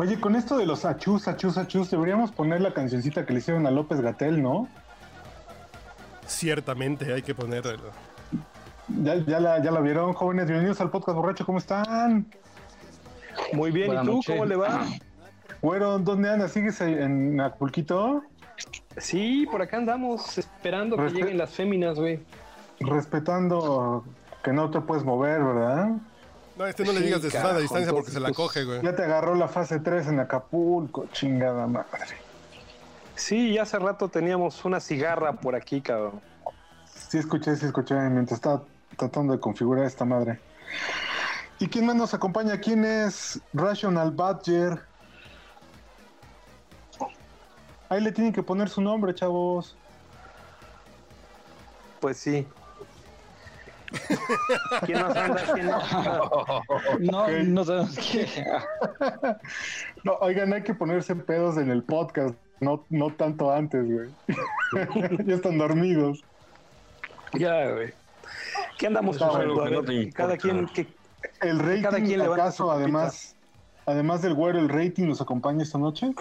Oye, con esto de los achus, achus, achus, deberíamos poner la cancioncita que le hicieron a López Gatel, ¿no? Ciertamente hay que poner. Ya, ya, la, ya la vieron, jóvenes. Bienvenidos al podcast borracho. ¿Cómo están? Muy bien, Buenas ¿y tú cómo le va? Güero, ¿dónde andas? ¿Sigues en Acapulquito? Sí, por acá andamos esperando que lleguen las féminas, güey. Respetando que no te puedes mover, ¿verdad? No, este no le digas de Susana a distancia porque se la coge, güey. Ya te agarró la fase 3 en Acapulco, chingada madre. Sí, ya hace rato teníamos una cigarra por aquí, cabrón. Sí escuché, sí escuché, mientras estaba tratando de configurar esta madre. ¿Y quién más nos acompaña? ¿Quién es Rational Badger? Ahí le tienen que poner su nombre, chavos. Pues sí. ¿Quién más anda? ¿Quién no? No, sabemos qué. No, oigan, hay que ponerse pedos en el podcast, no, no tanto antes, güey. ya están dormidos. Ya, güey. ¿Qué andamos ver, no cada quien que El rating, Cada quien acaso, además, además del güero, el rating nos acompaña esta noche.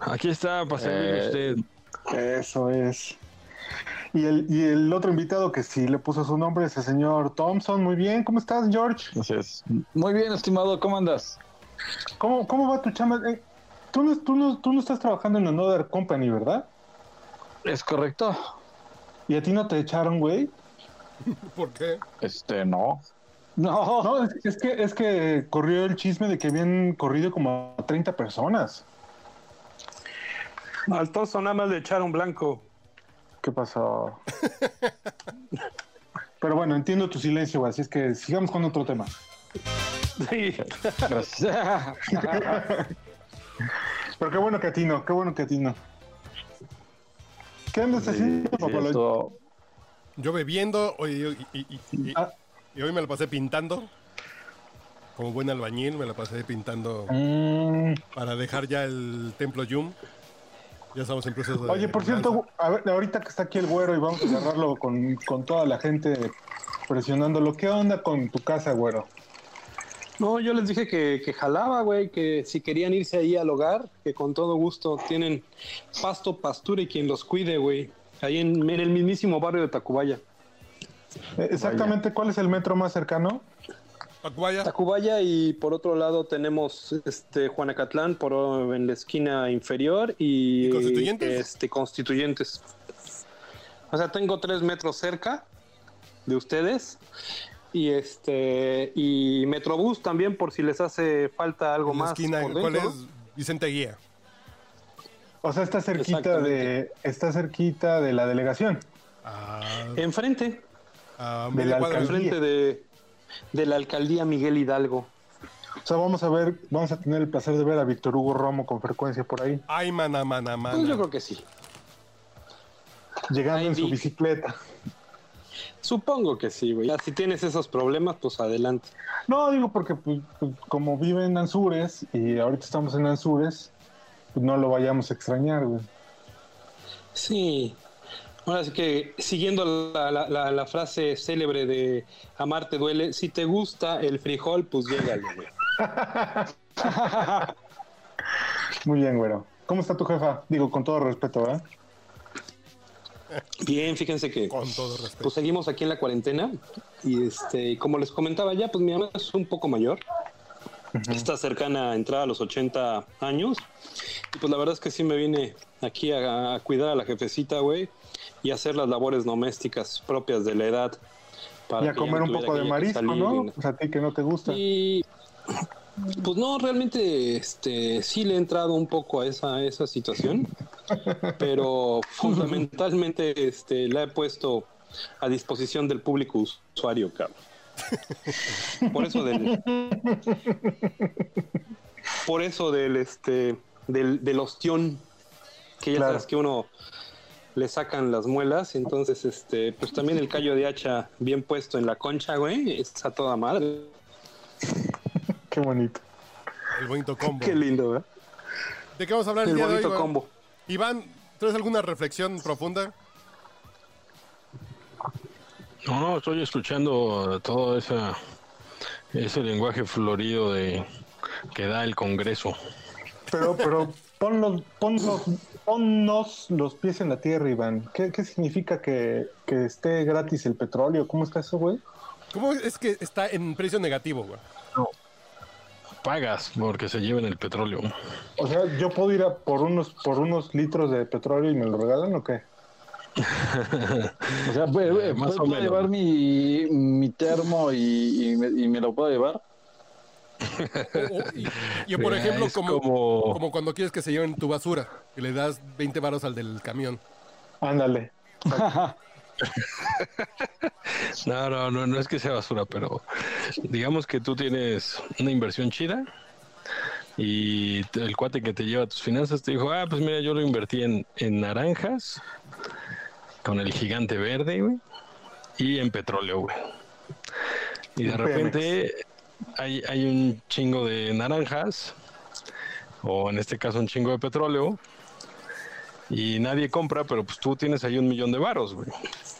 Aquí está, para servirle a Eh, usted. Eso es. Y el, y el otro invitado que sí le puso su nombre es el señor Thompson. Muy bien, ¿cómo estás, George? Entonces, muy bien, estimado, ¿cómo andas? ¿Cómo, cómo va tu chamba? Eh, tú, no, tú, no, tú no estás trabajando en Another Company, ¿verdad? ¿Es correcto? ¿Y a ti no te echaron, güey? ¿Por qué? Este, no. No, No, es, es que, es que corrió el chisme de que habían corrido como a 30 personas. al toso nada más le echaron blanco. ¿Qué pasó? Pero bueno, entiendo tu silencio, así es que sigamos con otro tema. Sí. gracias. Pero qué bueno que atino, qué bueno que atino. ¿Qué andas haciendo, Sí, papá? esto- Yo bebiendo hoy, y, y- y- y- Ah. y hoy me la pasé pintando. Como buen albañil, me la pasé pintando Mm, para dejar ya el templo Yum. Ya estamos en proceso de. Oye, por cierto, a ver, ahorita que está aquí el güero y vamos a agarrarlo con, con toda la gente presionándolo, ¿qué onda con tu casa, güero? No, yo les dije que, que jalaba, güey, que si querían irse ahí al hogar, que con todo gusto tienen pasto, pastura y quien los cuide, güey. Ahí en, en el mismísimo barrio de Tacubaya. Eh, Exactamente, ¿cuál es el metro más cercano? Tacubaya. Tacubaya y por otro lado tenemos este Juanacatlán por en la esquina inferior y, ¿Y Constituyentes? este Constituyentes. O sea, tengo tres metros cerca de ustedes y este y Metrobús también por si les hace falta algo En la más. esquina, por ¿cuál dentro. es? Vicente Guía. O sea, está cerquita de está cerquita de la delegación. A, Enfrente, a De la alcaldía. enfrente de, de la alcaldía Miguel Hidalgo. O sea, vamos a ver, vamos a tener el placer de ver a Víctor Hugo Romo con frecuencia por ahí, Ay, mana, mana, mana. Pues yo creo que sí. llegando Ay, en su Vic. bicicleta. Supongo que sí, güey. Ya, Si tienes esos problemas, pues adelante. No, digo porque pues, pues, como vive en Anzures y ahorita estamos en Anzures, pues no lo vayamos a extrañar, güey. Sí. Ahora sí que siguiendo la, la- la- la frase célebre de amarte duele, si te gusta el frijol, pues llégale, güey. Muy bien, güero. ¿Cómo está tu jefa? Digo, con todo respeto, ¿verdad? Bien, fíjense que Con todo respeto. pues seguimos aquí en la cuarentena y este, como les comentaba ya, pues mi mamá es un poco mayor. Está cercana a entrar a los 80 años. Y pues la verdad es que sí me vine aquí a, a cuidar a la jefecita, güey, y hacer las labores domésticas propias de la edad. para Y a comer un poco de marisco, ¿no? y- Pues a ti que no te gusta. Y Pues no, realmente este, sí le he entrado un poco a esa, esa situación, pero fundamentalmente este, la he puesto a disposición del público usuario, cabrón. Por eso del. Por eso del este. Del, del ostión. Que ya Claro. sabes que uno le sacan las muelas. Entonces, este, pues también el callo de hacha bien puesto en la concha, güey. Está toda madre. Qué bonito. El bonito combo. Qué lindo, ¿verdad? ¿De qué vamos a hablar el, El día de hoy? bonito Iván? combo. Iván, ¿traes alguna reflexión profunda? No, no, estoy escuchando todo esa, ese lenguaje florido de que da el Congreso. Pero, pero ponlos, ponlos, ponnos los pies en la tierra, Iván. ¿Qué, qué significa que, que esté gratis el petróleo? ¿Cómo está eso, güey? ¿Cómo es que está en precio negativo, güey? Pagas porque se lleven el petróleo. O sea, ¿yo puedo ir a por unos, por unos litros de petróleo y me lo regalan o qué? O sea, ¿puedo, Más o puedo menos. llevar mi, mi termo y, y me, y me lo puedo llevar? O- o- y, y, por Mira, ejemplo, como, como- como cuando quieres que se lleven tu basura y le das 20 varos al del camión. Ándale. No, no, no, no es que sea basura, pero digamos que tú tienes una inversión chida y el cuate que te lleva tus finanzas te dijo, ah, pues mira, yo lo invertí en, en naranjas con el gigante verde, güey, y en petróleo, güey. Y de En repente hay, hay un chingo de naranjas, o en este caso un chingo de petróleo, y nadie compra, pero pues tú tienes ahí un millón de varos.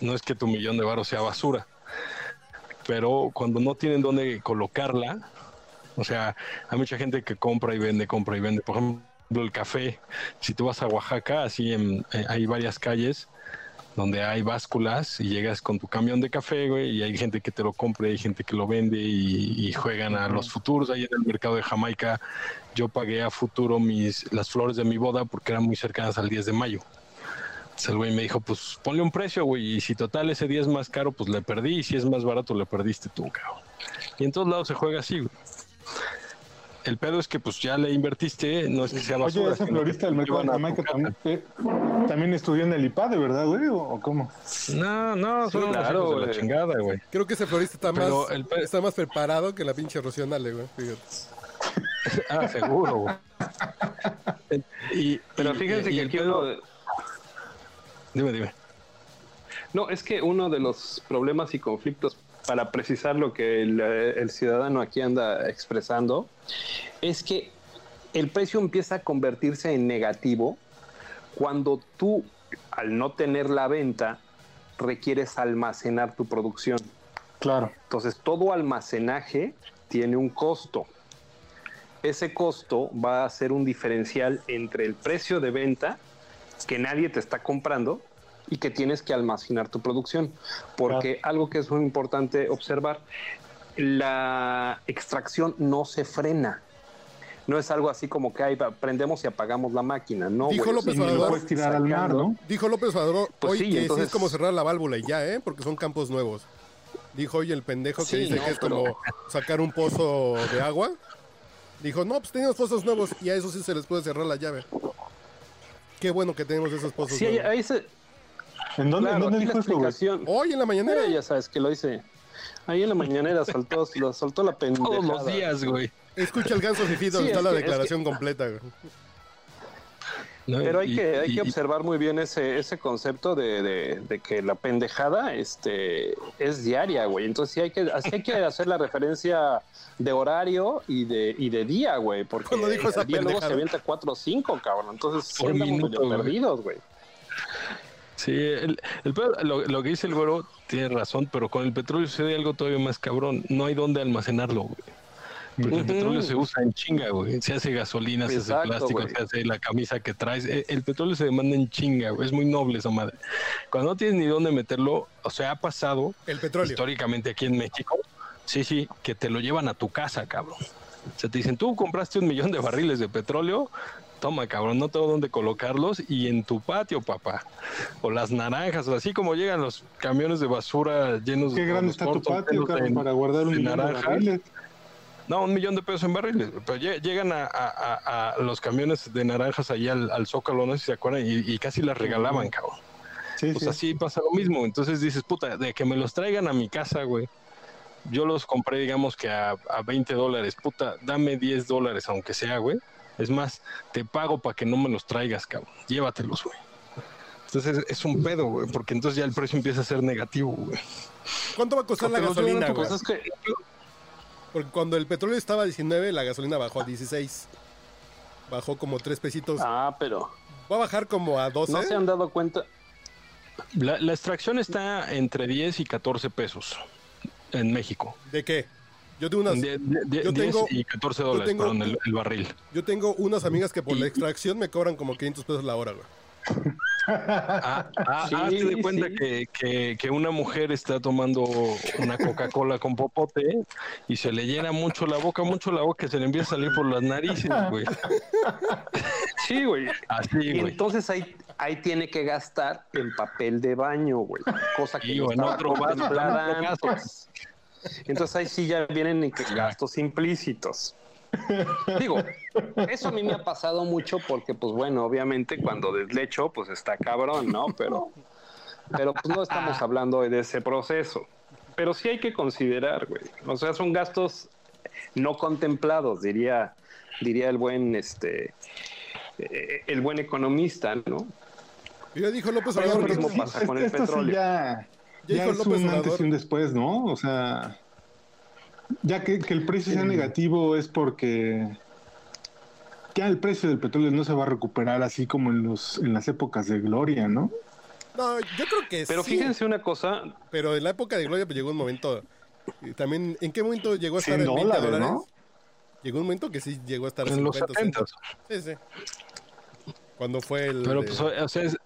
No es que tu millón de varos sea basura, pero cuando no tienen dónde colocarla, o sea, hay mucha gente que compra y vende, compra y vende. Por ejemplo, el café. Si tú vas a Oaxaca, así en- eh, hay varias calles donde hay básculas y llegas con tu camión de café, güey, y hay gente que te lo compra, y hay gente que lo vende y, y juegan a los futuros. Ahí en el mercado de Jamaica, yo pagué a futuro mis las flores de mi boda porque eran muy cercanas al 10 de mayo. Entonces el güey me dijo, pues ponle un precio, güey, y si total ese día es más caro, pues le perdí, y si es más barato, le perdiste tú, cabrón. Y en todos lados se juega así, güey. El pedo es que pues ya le invertiste, no es que sea basura. Oye, ese florista del mercado de Jamaica también, eh, también estudió en el IPADE, ¿verdad, güey? ¿O, o cómo? No, no, son unos claro, de la chingada, güey. Creo que ese florista está, Pero más, el pe- está más preparado que la pinche Rocío Nale, güey. Fíjate. Ah, seguro, güey. Y, Pero y- fíjense y que el aquí pedo- uno Dime, dime. No, es que uno de los problemas y conflictos, para precisar lo que el, eh, el ciudadano aquí anda expresando, es que el precio empieza a convertirse en negativo cuando tú, al no tener la venta, requieres almacenar tu producción. Claro. Entonces, todo almacenaje tiene un costo. Ese costo va a ser un diferencial entre el precio de venta que nadie te está comprando y que tienes que almacenar tu producción. Porque algo que es muy importante observar, la extracción no se frena. No es algo así como que ahí prendemos y apagamos la máquina. No, Dijo güey, López Obrador, puedes tirar al mar, ¿no? Dijo López Obrador Pues hoy sí, que sí entonces- es como cerrar la válvula y ya, ¿eh? Porque son campos nuevos. Dijo hoy el pendejo que Sí, dice no, que es pero- como sacar un pozo de agua. Dijo, no, pues tenemos pozos nuevos y a eso sí se les puede cerrar la llave. Qué bueno que tenemos esos pozos Sí, nuevos. ahí se, ¿En dónde, claro, ¿en dónde dijo eso. Hoy en la mañanera. Eh, ya sabes que lo hice. Ahí en la mañanera saltó, lo soltó la pendejada. Todos los días, güey. Escucha el ganso Fifi donde Sí, está es la que- es declaración completa. güey. ¿no? Pero hay Y- que, hay y- que observar muy bien ese, ese concepto de, de- de que la pendejada este, es diaria, güey. Entonces sí hay que, así hay que hacer la referencia de horario y de, y de día, güey. Porque Cuando dijo esa el día luego se pendejada. avienta 4 o 5, cabrón. Entonces minuto, medio güey. perdidos, güey. Sí, el, el lo, lo que dice el güero tiene razón, pero con el petróleo sucede algo todavía más cabrón. No hay dónde almacenarlo, güey. Porque el petróleo se usa en chinga, güey. Se hace gasolina, se hace plástico, güey. se hace la camisa que traes. E- El, petróleo se demanda en chinga, güey. Es muy noble esa madre. Cuando no tienes ni dónde meterlo, o sea, ha pasado El petróleo. históricamente aquí en México, sí, sí, que te lo llevan a tu casa, cabrón. O sea, te dicen, tú compraste un millón de barriles de petróleo, toma, cabrón, no tengo dónde colocarlos y en tu patio, papá. O las naranjas, o así como llegan los camiones de basura llenos Qué de grande los está tu patio, Carlos, para guardar un barriles. No, un millón de pesos en barriles. Pero lle- llegan a, a- a- a los camiones de naranjas allá al, al Zócalo, no sé si se acuerdan, y, y casi las regalaban, cabrón. Sí, Pues sí. así pasa lo mismo. Entonces dices, puta, de que me los traigan a mi casa, güey. Yo los compré, digamos que a, a 20 dólares. Puta, dame 10 dólares, aunque sea, güey. Es más, te pago para que no me los traigas, cabrón. Llévatelos, güey. Entonces es un pedo, güey, porque entonces ya el precio empieza a ser negativo, güey. ¿Cuánto va a costar la gasolina, güey? es que Porque cuando el petróleo estaba a 19, la gasolina bajó a 16. Bajó como 3 pesitos. Ah, pero Va a bajar como a 12. no se han dado cuenta. La, la extracción está entre 10 y 14 pesos en México. ¿De qué? Yo tengo unas, De- de- de- yo 10 tengo- y 14 dólares, tengo- perdón, el, el barril. yo tengo unas amigas que por Y- la extracción me cobran como 500 pesos la hora, güey. Ah, ah, Sí, hazte de cuenta sí. que, que- que una mujer está tomando una Coca-Cola con popote y se le llena mucho la boca, mucho la boca, que se le empieza a salir por las narices, güey. Sí, güey. Así, Y güey. entonces ahí, ahí tiene que gastar en papel de baño, güey. Cosa que Sí, no en otro vaso, Entonces ahí sí ya vienen en que gastos implícitos. Digo, eso a mí me ha pasado mucho porque, pues bueno, obviamente cuando deslecho, pues está cabrón, ¿no? Pero, pero pues no estamos hablando de ese proceso. Pero sí hay que considerar, güey. O sea, son gastos no contemplados, diría, diría el buen, este, eh, el buen economista, ¿no? Ya dijo López Obrador lo mismo que- pasa con el esto sí petróleo. ya, Ya es López un antes y un después, ¿no? O sea, ya que, que el precio sea negativo es porque ya el precio del petróleo no se va a recuperar así como en los en las épocas de gloria, ¿no? No, yo creo que Pero sí. fíjense una cosa, Pero en la época de Gloria pues, llegó un momento. también, ¿en qué momento llegó a estar 100 en 20 dólares, dólares? ¿no? Llegó un momento que sí llegó a estar En los 50, 70. 60. Sí, sí. Cuando fue el. Pero de- pues, o sea, es-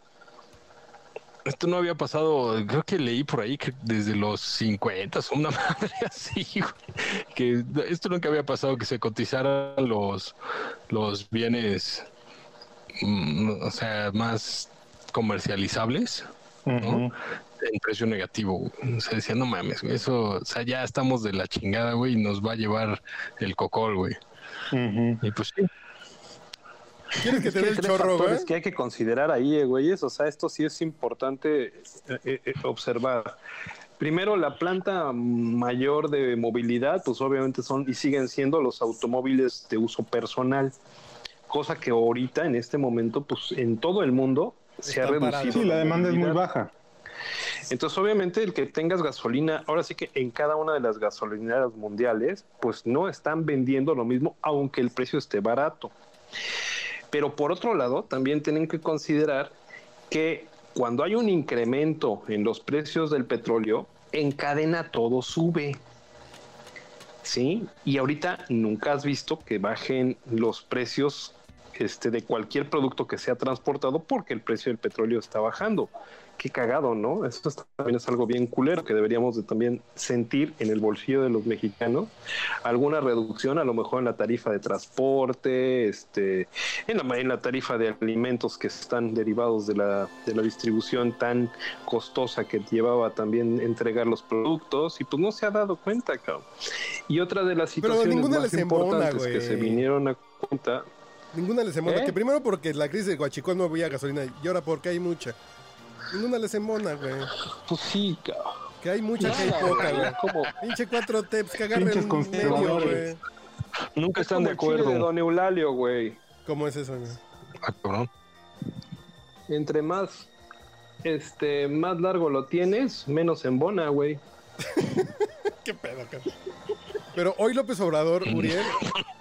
esto no había pasado, creo que leí por ahí que desde los 50, una madre así, güey, que esto nunca había pasado que se cotizaran los, los bienes, mm, o sea, más comercializables. En precio negativo. güey. O sea, decía, no mames, güey, eso, o sea, ya estamos de la chingada, güey, y nos va a llevar el cocol, güey. Y pues sí, ¿Quieres que te dé el chorro, güey? que hay que considerar ahí, eh, güeyes. O sea, esto sí es importante eh, eh, observar. Primero, la planta mayor de movilidad, pues obviamente son y siguen siendo los automóviles de uso personal, cosa que ahorita, en este momento, pues en todo el mundo se ha reducido. Sí, la demanda es muy baja. Entonces, obviamente, el que tengas gasolina, ahora sí que en cada una de las gasolineras mundiales, pues no están vendiendo lo mismo, aunque el precio esté barato. Pero por otro lado, también tienen que considerar que cuando hay un incremento en los precios del petróleo, en cadena todo sube. ¿Sí? Y ahorita nunca has visto que bajen los precios este, de cualquier producto que sea transportado porque el precio del petróleo está bajando. Qué cagado, ¿no? Esto es- también es algo bien culero que deberíamos de también sentir en el bolsillo de los mexicanos. Alguna reducción a lo mejor en la tarifa de transporte, este, en la, en la tarifa de alimentos que están derivados de la, de la distribución tan costosa que llevaba también entregar los productos y pues no se ha dado cuenta, cabrón. Y otra de las situaciones más embona, importantes que se vinieron a cuenta Ninguna les embona. ¿Eh? Que primero porque la crisis de Guachicol no había gasolina y ahora porque hay mucha. Ninguna les embona, güey. Pues sí, cabrón. Que hay mucha, que hay poca, güey, como, Pinche cuatro tips que agarren Pinches un medio, güey. nunca es están como de el chile acuerdo. de Don Eulalio, güey. ¿Cómo es eso, güey? Ah, cabrón. Entre más, este, más largo lo tienes, menos embona, güey. ¿Qué pedo, cabrón? Pero hoy López Obrador, Uriel,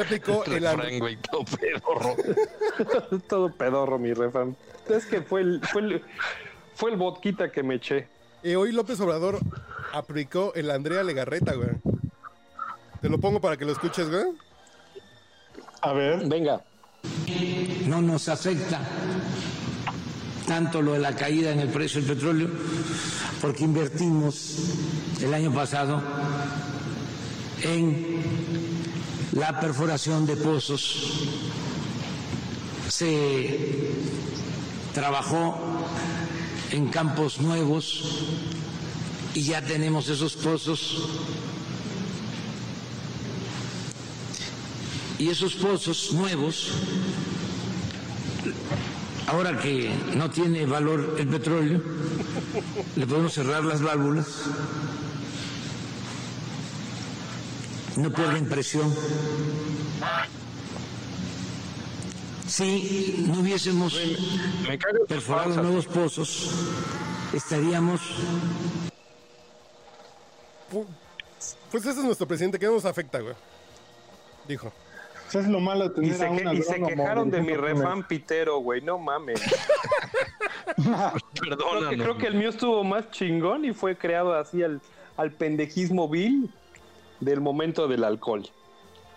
aplicó el... Güey, todo pedorro. Todo pedorro, mi refan. Es que fue el, fue el, fue el vodquita que me eché. eh, hoy López Obrador aplicó el Andrea Legarreta, güey. Te lo pongo para que lo escuches, güey. A ver, Venga. no nos afecta tanto lo de la caída en el precio del petróleo, porque invertimos el año pasado en la perforación de pozos, se trabajó en campos nuevos y ya tenemos esos pozos. Y esos pozos nuevos, ahora que no tiene valor el petróleo, le podemos cerrar las válvulas, no pierden presión. Si no hubiésemos perforado nuevos pozos, estaríamos Pu- Pues ese es nuestro presidente, que no nos afecta, güey. Dijo. Eso es lo malo de Y tener se, a que- y se quejaron de mi refán pitero, güey. No mames. Creo que, creo que el mío estuvo más chingón y fue creado así al, al pendejismo vil del momento del alcohol.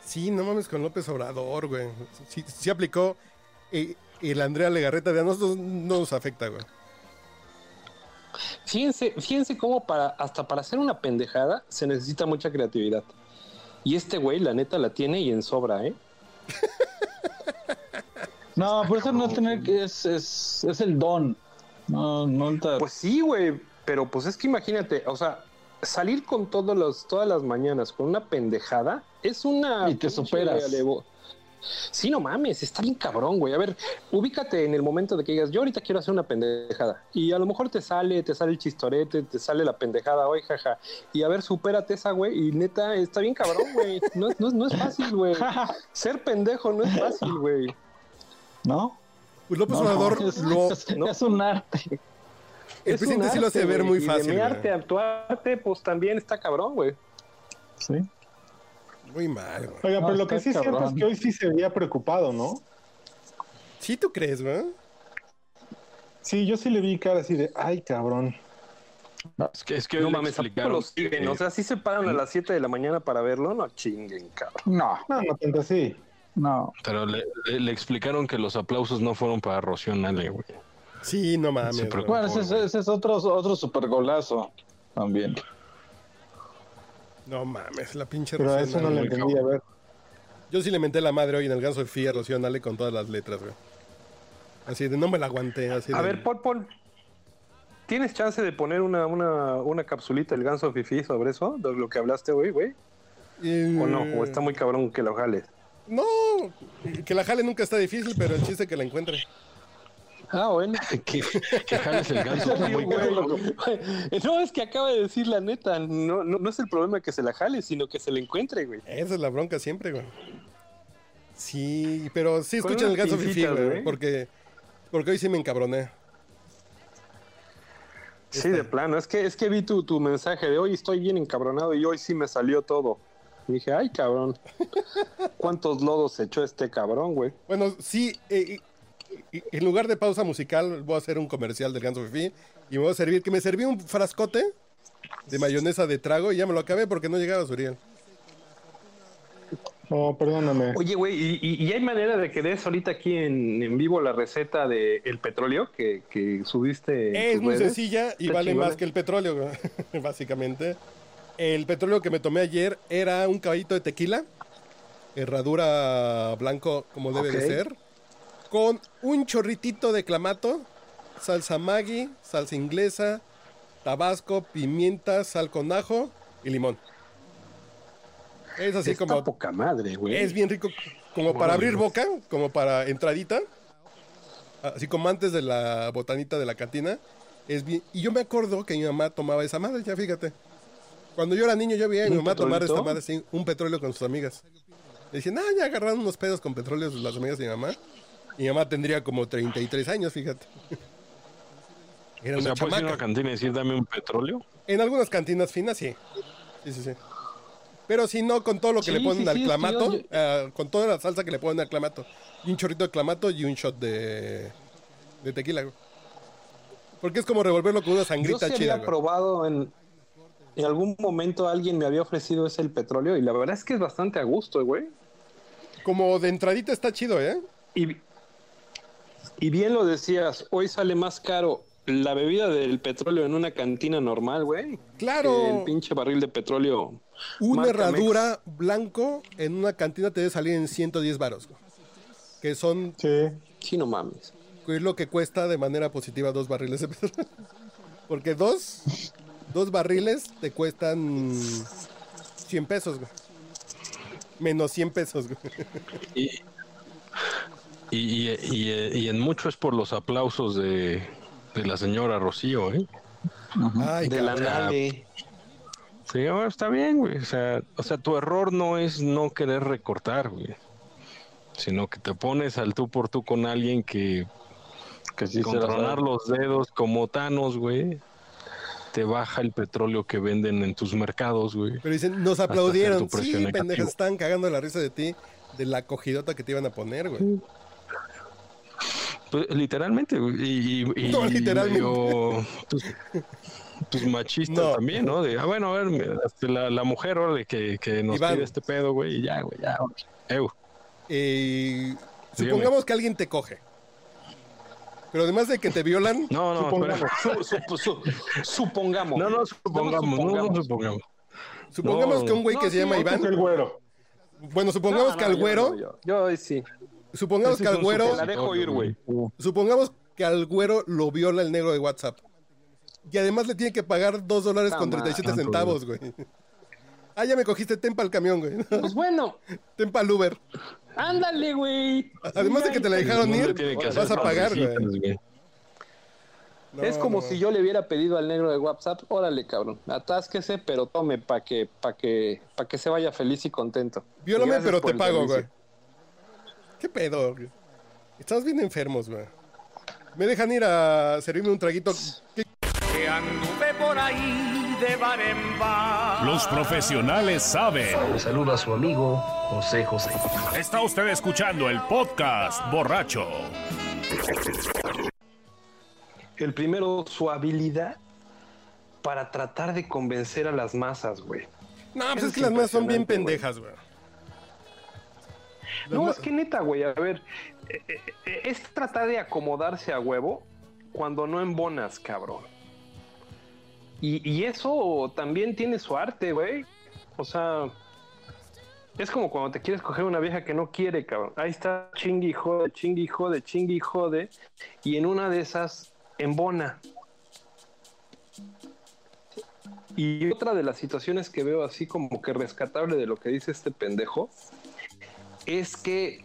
Sí, no mames con López Obrador, güey. Sí, sí aplicó eh, el Andrea Legarreta de a nosotros no nos afecta, güey. Fíjense, fíjense cómo para, hasta para hacer una pendejada se necesita mucha creatividad. Y este güey, la neta, la tiene y en sobra, ¿eh? No, por eso no es tener que. Es, es, es el don. No, no está- Pues sí, güey, pero pues es que imagínate, o sea, salir con todos los, todas las mañanas con una pendejada es una... Y te superas. alevo- Sí, no mames, está bien cabrón, güey. A ver, ubícate en el momento de que digas, yo ahorita quiero hacer una pendejada. Y a lo mejor te sale, te sale el chistorete, te sale la pendejada, hoy, jaja. Y a ver, supérate esa, güey. Y neta, está bien cabrón, güey. No, no, no es fácil, güey. Ser pendejo no es fácil, güey. ¿No? Pues López No, Obrador es, lo, es- ¿no? es un arte. El Es presidente sí lo hace ver muy y fácil. De mi güey. arte a tu arte, pues también está cabrón, güey. Sí. Muy mal, güey. Oiga, No, pero lo que sí es cierto es que hoy sí se veía preocupado, ¿no? ¿Sí tú crees, güey? Sí, yo sí le vi cara así de, ay, cabrón. Es que, es que No mames, ¿a poco explicaron lo siguen? O sea, si se paran a las 7 de la mañana para verlo, no chinguen, cabrón. No, No, no tanto así. no. Pero le, le- le explicaron que los aplausos no fueron para Rocío Nale, güey. Sí, no mames. Bueno, ese, es- ese es otro, otro super golazo también. No mames, la pinche Pero a eso no le entendí. A ver, Yo sí le menté la madre hoy en el ganso de Fía, Rocío Nale, con todas las letras, güey. Así de, no me la aguanté. Así A de- ver, Paul, Paul. ¿Tienes chance de poner una, una, una capsulita del ganso fifi sobre eso? De lo que hablaste hoy, güey. Eh, ¿O no? ¿O está muy cabrón que lo jales? No, que la jale nunca está difícil, pero el chiste es que la encuentre. Ah, bueno. que, que jales el ganso está muy güey. No, es que acaba de decir la neta. No, no, no es el problema que se la jale, sino que se la encuentre, güey. Esa es la bronca siempre, güey. Sí, pero sí Con escuchen el ganso güey, güey. porque, porque hoy sí me encabroné. Sí, de plano. Es que, es que vi tu, tu mensaje de hoy estoy bien encabronado y hoy sí me salió todo. Y dije, ay, cabrón. ¿Cuántos lodos echó este cabrón, güey? Bueno, sí, eh, en lugar de pausa musical, voy a hacer un comercial del ganso fifi y me voy a servir, que me serví un frascote de mayonesa de trago y ya me lo acabé porque no llegaba Suriel. no, perdóname. Oye, güey, ¿y, y- y hay manera de que des ahorita aquí en, en vivo la receta del el petróleo que, que subiste? Es muy redes? sencilla y Está vale chingona. más que el petróleo, básicamente. El petróleo que me tomé ayer era un caballito de tequila, herradura blanco como debe de ser, con un chorritito de clamato, salsa Maggi, salsa inglesa, tabasco, pimienta, sal con ajo y limón. Es así Está como poca madre, güey. es bien rico, como para abrir boca, como para entradita. Así como antes de la botanita de la cantina. Es bien. Y yo me acuerdo que mi mamá tomaba esa madre, ya fíjate. Cuando yo era niño, yo veía a mi ¿Un mamá tomar esta madre, sí, un petróleo con sus amigas. Le decían, ah, ya agarraron unos pedos con petróleo las amigas de mi mamá. Y mi mamá tendría como 33 años, fíjate. Era O una sea, puedes ir a una cantina y decir, dame un petróleo. En algunas cantinas finas, sí. Sí, sí, sí. Pero si no, con todo lo que Sí, le ponen sí, al sí, clamato, yo- eh, con toda la salsa que le ponen al clamato, y un chorrito de clamato y un shot de, de tequila. güey. Porque es como revolverlo con una Yo sangrita sí chida. había güey. probado en, en algún momento alguien me había ofrecido ese el petróleo y la verdad es que es bastante a gusto, güey. Como de entradita está chido, ¿eh? Y, y bien lo decías, hoy sale más caro la bebida del petróleo en una cantina normal, güey. Claro. que El pinche barril de petróleo. Una herradura blanco en una cantina te debe salir en 110 varos. güey. Que son, Sí. Mex. Sí, no mames. que es lo que cuesta de manera positiva dos barriles de petróleo. Porque dos, dos barriles te cuestan 100 pesos, güey. Menos 100 pesos, güey. Y, y, y- y en mucho es por los aplausos de, de la señora Rocío, ¿eh? Ay, De la nave. Sí, bueno, está bien, güey. O sea, o sea, tu error no es no querer recortar, güey. Sino que te pones al tú por tú con alguien que Que sí con se la tronar los dedos como Thanos, güey, te baja el petróleo que venden en tus mercados, güey. Pero dicen, nos aplaudieron. Sí, pendejas, estaban cagando la risa de ti, de la cogidota que te iban a poner, güey. Pues, literalmente, güey. Y, y- y- No, literalmente. yo, pues, pues machista No. también, ¿no? De, ah, bueno, a ver, este, la, la mujer, órale, que, que nos Iván. pide este pedo, güey, y ya, güey, ya. Eh, Dígame. supongamos que alguien te coge. Pero además de que te violan, No, no, Supongamos. espera. Su- su- su- supongamos. No, no, supongamos, no supongamos. supongamos. que un güey no, que se llama Iván. el güero. Bueno, supongamos No, que al güero, yo, yo sí. Supongamos Ese que al güero, La dejo ir, güey. supongamos que al güero lo viola el negro de WhatsApp. Y además le tiene que pagar dos dólares con Tama. 37 Santo centavos, güey. Ah, ya me cogiste, ten el camión, güey. Pues bueno, Ten el Uber. ándale, güey. Además de que te la dejaron ir, vas a pagar, güey. No, es como no. si yo le hubiera pedido al negro de WhatsApp, órale, cabrón, atásquese, pero tome para que, para que, para que se vaya feliz y contento. Viólame, pero te pago, güey. ¿Qué pedo, güey? Estamos bien enfermos, güey. Me dejan ir a servirme un traguito. ¿Qué- Que anduve por ahí de bar en bar. Los profesionales saben. Le saluda a su amigo José José. Está usted escuchando el podcast borracho. El primero, su habilidad para tratar de convencer a las masas, güey. No, pues Eso es que es las más son bien pendejas, güey. No, es que neta, güey, a ver, eh, eh, eh, es tratar de acomodarse a huevo cuando no embonas, cabrón. Y, y eso también tiene su arte, güey. O sea, es como cuando te quieres coger una vieja que no quiere, cabrón. Ahí está chingui jode, chingui jode, chingui jode. Y en una de esas embona. Y otra de las situaciones que veo así como que rescatable de lo que dice este pendejo es que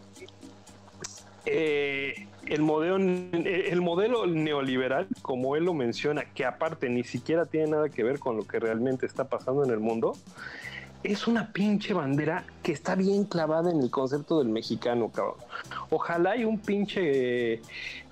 eh, el, modelo, el modelo neoliberal, como él lo menciona, que aparte ni siquiera tiene nada que ver con lo que realmente está pasando en el mundo, es una pinche bandera que está bien clavada en el concepto del mexicano, cabrón. Ojalá y un pinche eh,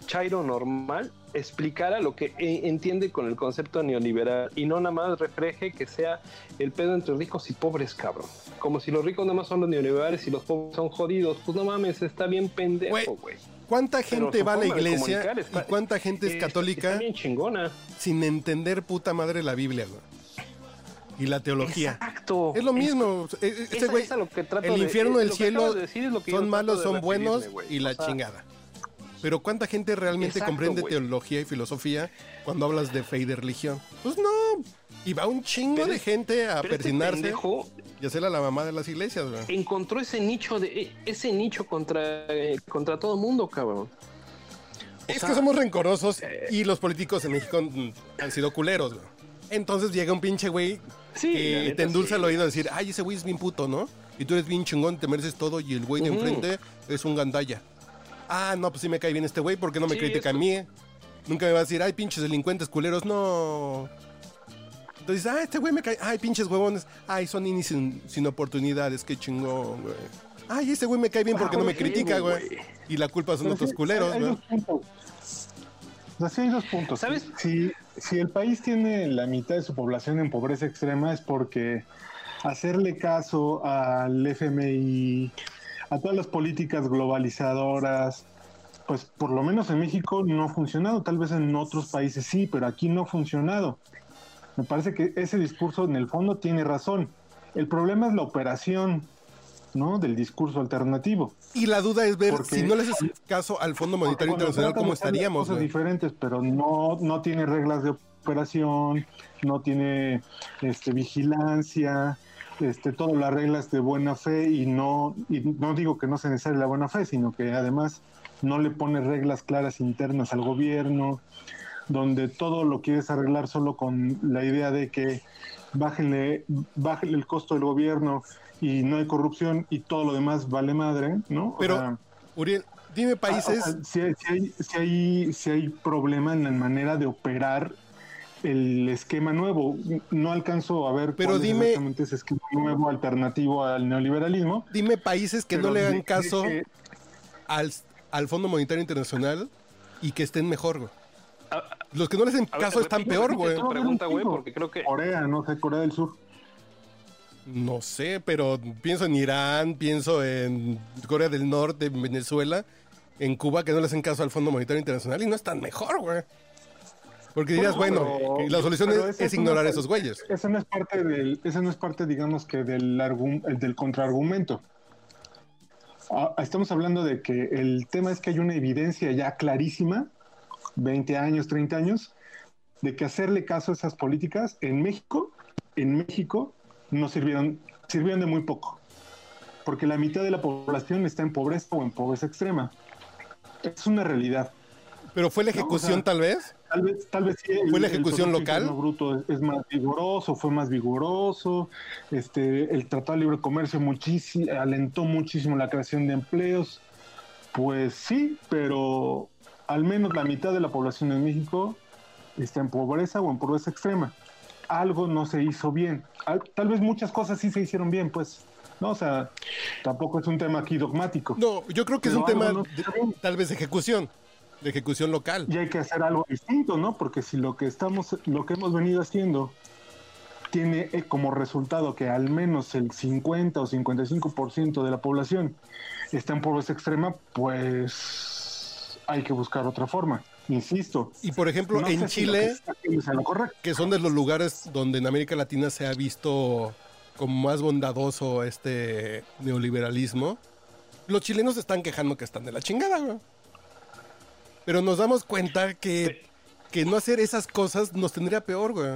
chairo normal explicara lo que eh, entiende con el concepto neoliberal y no nada más refleje que sea el pedo entre ricos y pobres, cabrón. Como si los ricos nada más son los neoliberales y los pobres son jodidos. Pues no mames, está bien pendejo, Güey. ¿Cuánta gente va a la iglesia y cuánta gente es católica Está bien chingona. sin entender puta madre la Biblia, güey? Y la teología. Exacto. Es lo mismo. e- e- Ese Esa- güey, esa lo que trato el infierno, eh, el cielo de decir es lo que yo son malos, son buenos y la O sea, chingada. Pero ¿cuánta gente realmente Exacto, comprende teología y filosofía cuando hablas de fe y de religión? Pues no. Y va un chingo Pero de gente a este persinarse pendejo y hacerle a la mamá de las iglesias, güey. encontró ese nicho de ese nicho contra eh, contra todo mundo, cabrón. O Es sea, que somos rencorosos y los políticos en México mm, han sido culeros, güey. Entonces llega un pinche güey Sí, que te endulza sí. el oído a decir, ay, ese güey es bien puto, ¿no? Y tú eres bien chingón, te mereces todo y el güey de enfrente es un gandalla. Ah, no, pues sí me cae bien este güey porque no me Sí, critica a mí. Nunca me va a decir, ay, pinches delincuentes culeros, no. Entonces, ah, este güey me cae, ay, pinches huevones, ay, son inis sin, sin oportunidades, qué chingón, güey. Ay, ese güey me cae bien porque no me Ah, critica, bueno, güey. güey. Y la culpa son Pero otros sí, culeros, hay güey. dos puntos. O sea, sí hay dos puntos. ¿Sabes? Si, si el país tiene la mitad de su población en pobreza extrema es porque hacerle caso al FMI, a todas las políticas globalizadoras, pues por lo menos en México no ha funcionado. Tal vez en otros países sí, pero aquí no ha funcionado. Me parece que ese discurso en el fondo tiene razón. El problema es la operación, ¿no? Del discurso alternativo. Y la duda es ver Porque- si no le haces caso al Fondo Monetario Internacional, ¿cómo estaríamos, Cosas diferentes, pero no, no tiene reglas de operación, no tiene este, vigilancia, este, todas las reglas de buena fe y no, y no digo que no sea necesaria la buena fe, sino que además no le pone reglas claras internas al gobierno, donde todo lo quieres arreglar solo con la idea de que bájenle, bájenle el costo del gobierno y no hay corrupción y todo lo demás vale madre, ¿no? O Pero, sea, Uriel, dime ah, o países. sea, si, hay, si hay- si hay- si hay problema en la manera de operar el esquema nuevo. No alcanzo a ver Pero cuál es dime- exactamente ese esquema nuevo alternativo al neoliberalismo. Dime países que no le hagan caso que- al, al Fondo Monetario Internacional y que estén mejor, güey. A- Los que no le hacen ver, caso están peor, güey. pregunta, un güey, porque creo que... Corea, no sé, Corea del Sur. No sé, pero pienso en Irán, pienso en Corea del Norte, en Venezuela, en Cuba, que no le hacen caso al Fondo Monetario Internacional y no están mejor, güey. Porque dirías, bueno, pero- la solución es, ignorar a esos güeyes. Esa no es parte del, esa no es parte, digamos que del del contraargumento. Ah, estamos hablando de que el tema es que hay una evidencia ya clarísima, 20 años, 30 años, de que hacerle caso a esas políticas en México, en México, no sirvieron, sirvieron de muy poco. Porque la mitad de la población está en pobreza o en pobreza extrema. Es una realidad. Pero fue la No, o ejecución, sea, tal vez. Tal vez, tal vez sí, el- ¿Fue la el ejecución Producto local? Bruto es, es más vigoroso, fue más vigoroso. Este, el Tratado de Libre Comercio muchísimo, alentó muchísimo la creación de empleos. Pues sí, pero al menos la mitad de la población en México está en pobreza o en pobreza extrema. Algo no se hizo bien. Al- Tal vez muchas cosas sí se hicieron bien, pues. No, o sea, tampoco es un tema aquí dogmático. No, yo creo que es un tema no de- tal vez de ejecución, de ejecución local. y hay que hacer algo distinto, ¿no? Porque si lo que estamos, lo que hemos venido haciendo tiene eh, como resultado que al menos el 50 o 55% de la población está en pobreza extrema, pues hay que buscar otra forma. Insisto. Y por ejemplo, no en si que Chile, que son de los lugares donde en América Latina se ha visto como más bondadoso este neoliberalismo, los chilenos están quejando que están de la chingada, güey. Pero nos damos cuenta que, que no hacer esas cosas nos tendría peor, güey.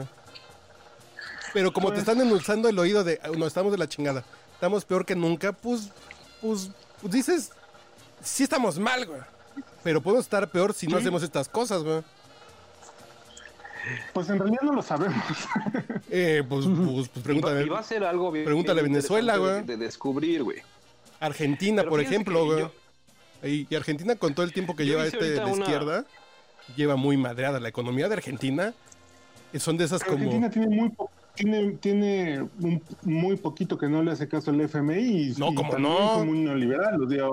Pero como te están endulzando el oído de, "Ah, no, estamos de la chingada, estamos peor que nunca, pues, pues, pues dices, sí estamos mal, güey. Pero podemos estar peor si no hacemos estas cosas, güey. Pues en realidad no lo sabemos. Eh, pues, pues, pues pregúntale. Y va a ser algo bien, Pregúntale a Venezuela, güey. De, de descubrir, güey. Argentina, Pero por ejemplo, güey. Y, y Argentina, con todo el tiempo que Yo lleva este de una- izquierda, lleva muy madreada. La economía de Argentina eh, son de esas como. Argentina tiene muy po- tiene, tiene un- muy poquito que no le hace caso al FMI y, No, y ¿cómo también no? fue muy neoliberal. o sea,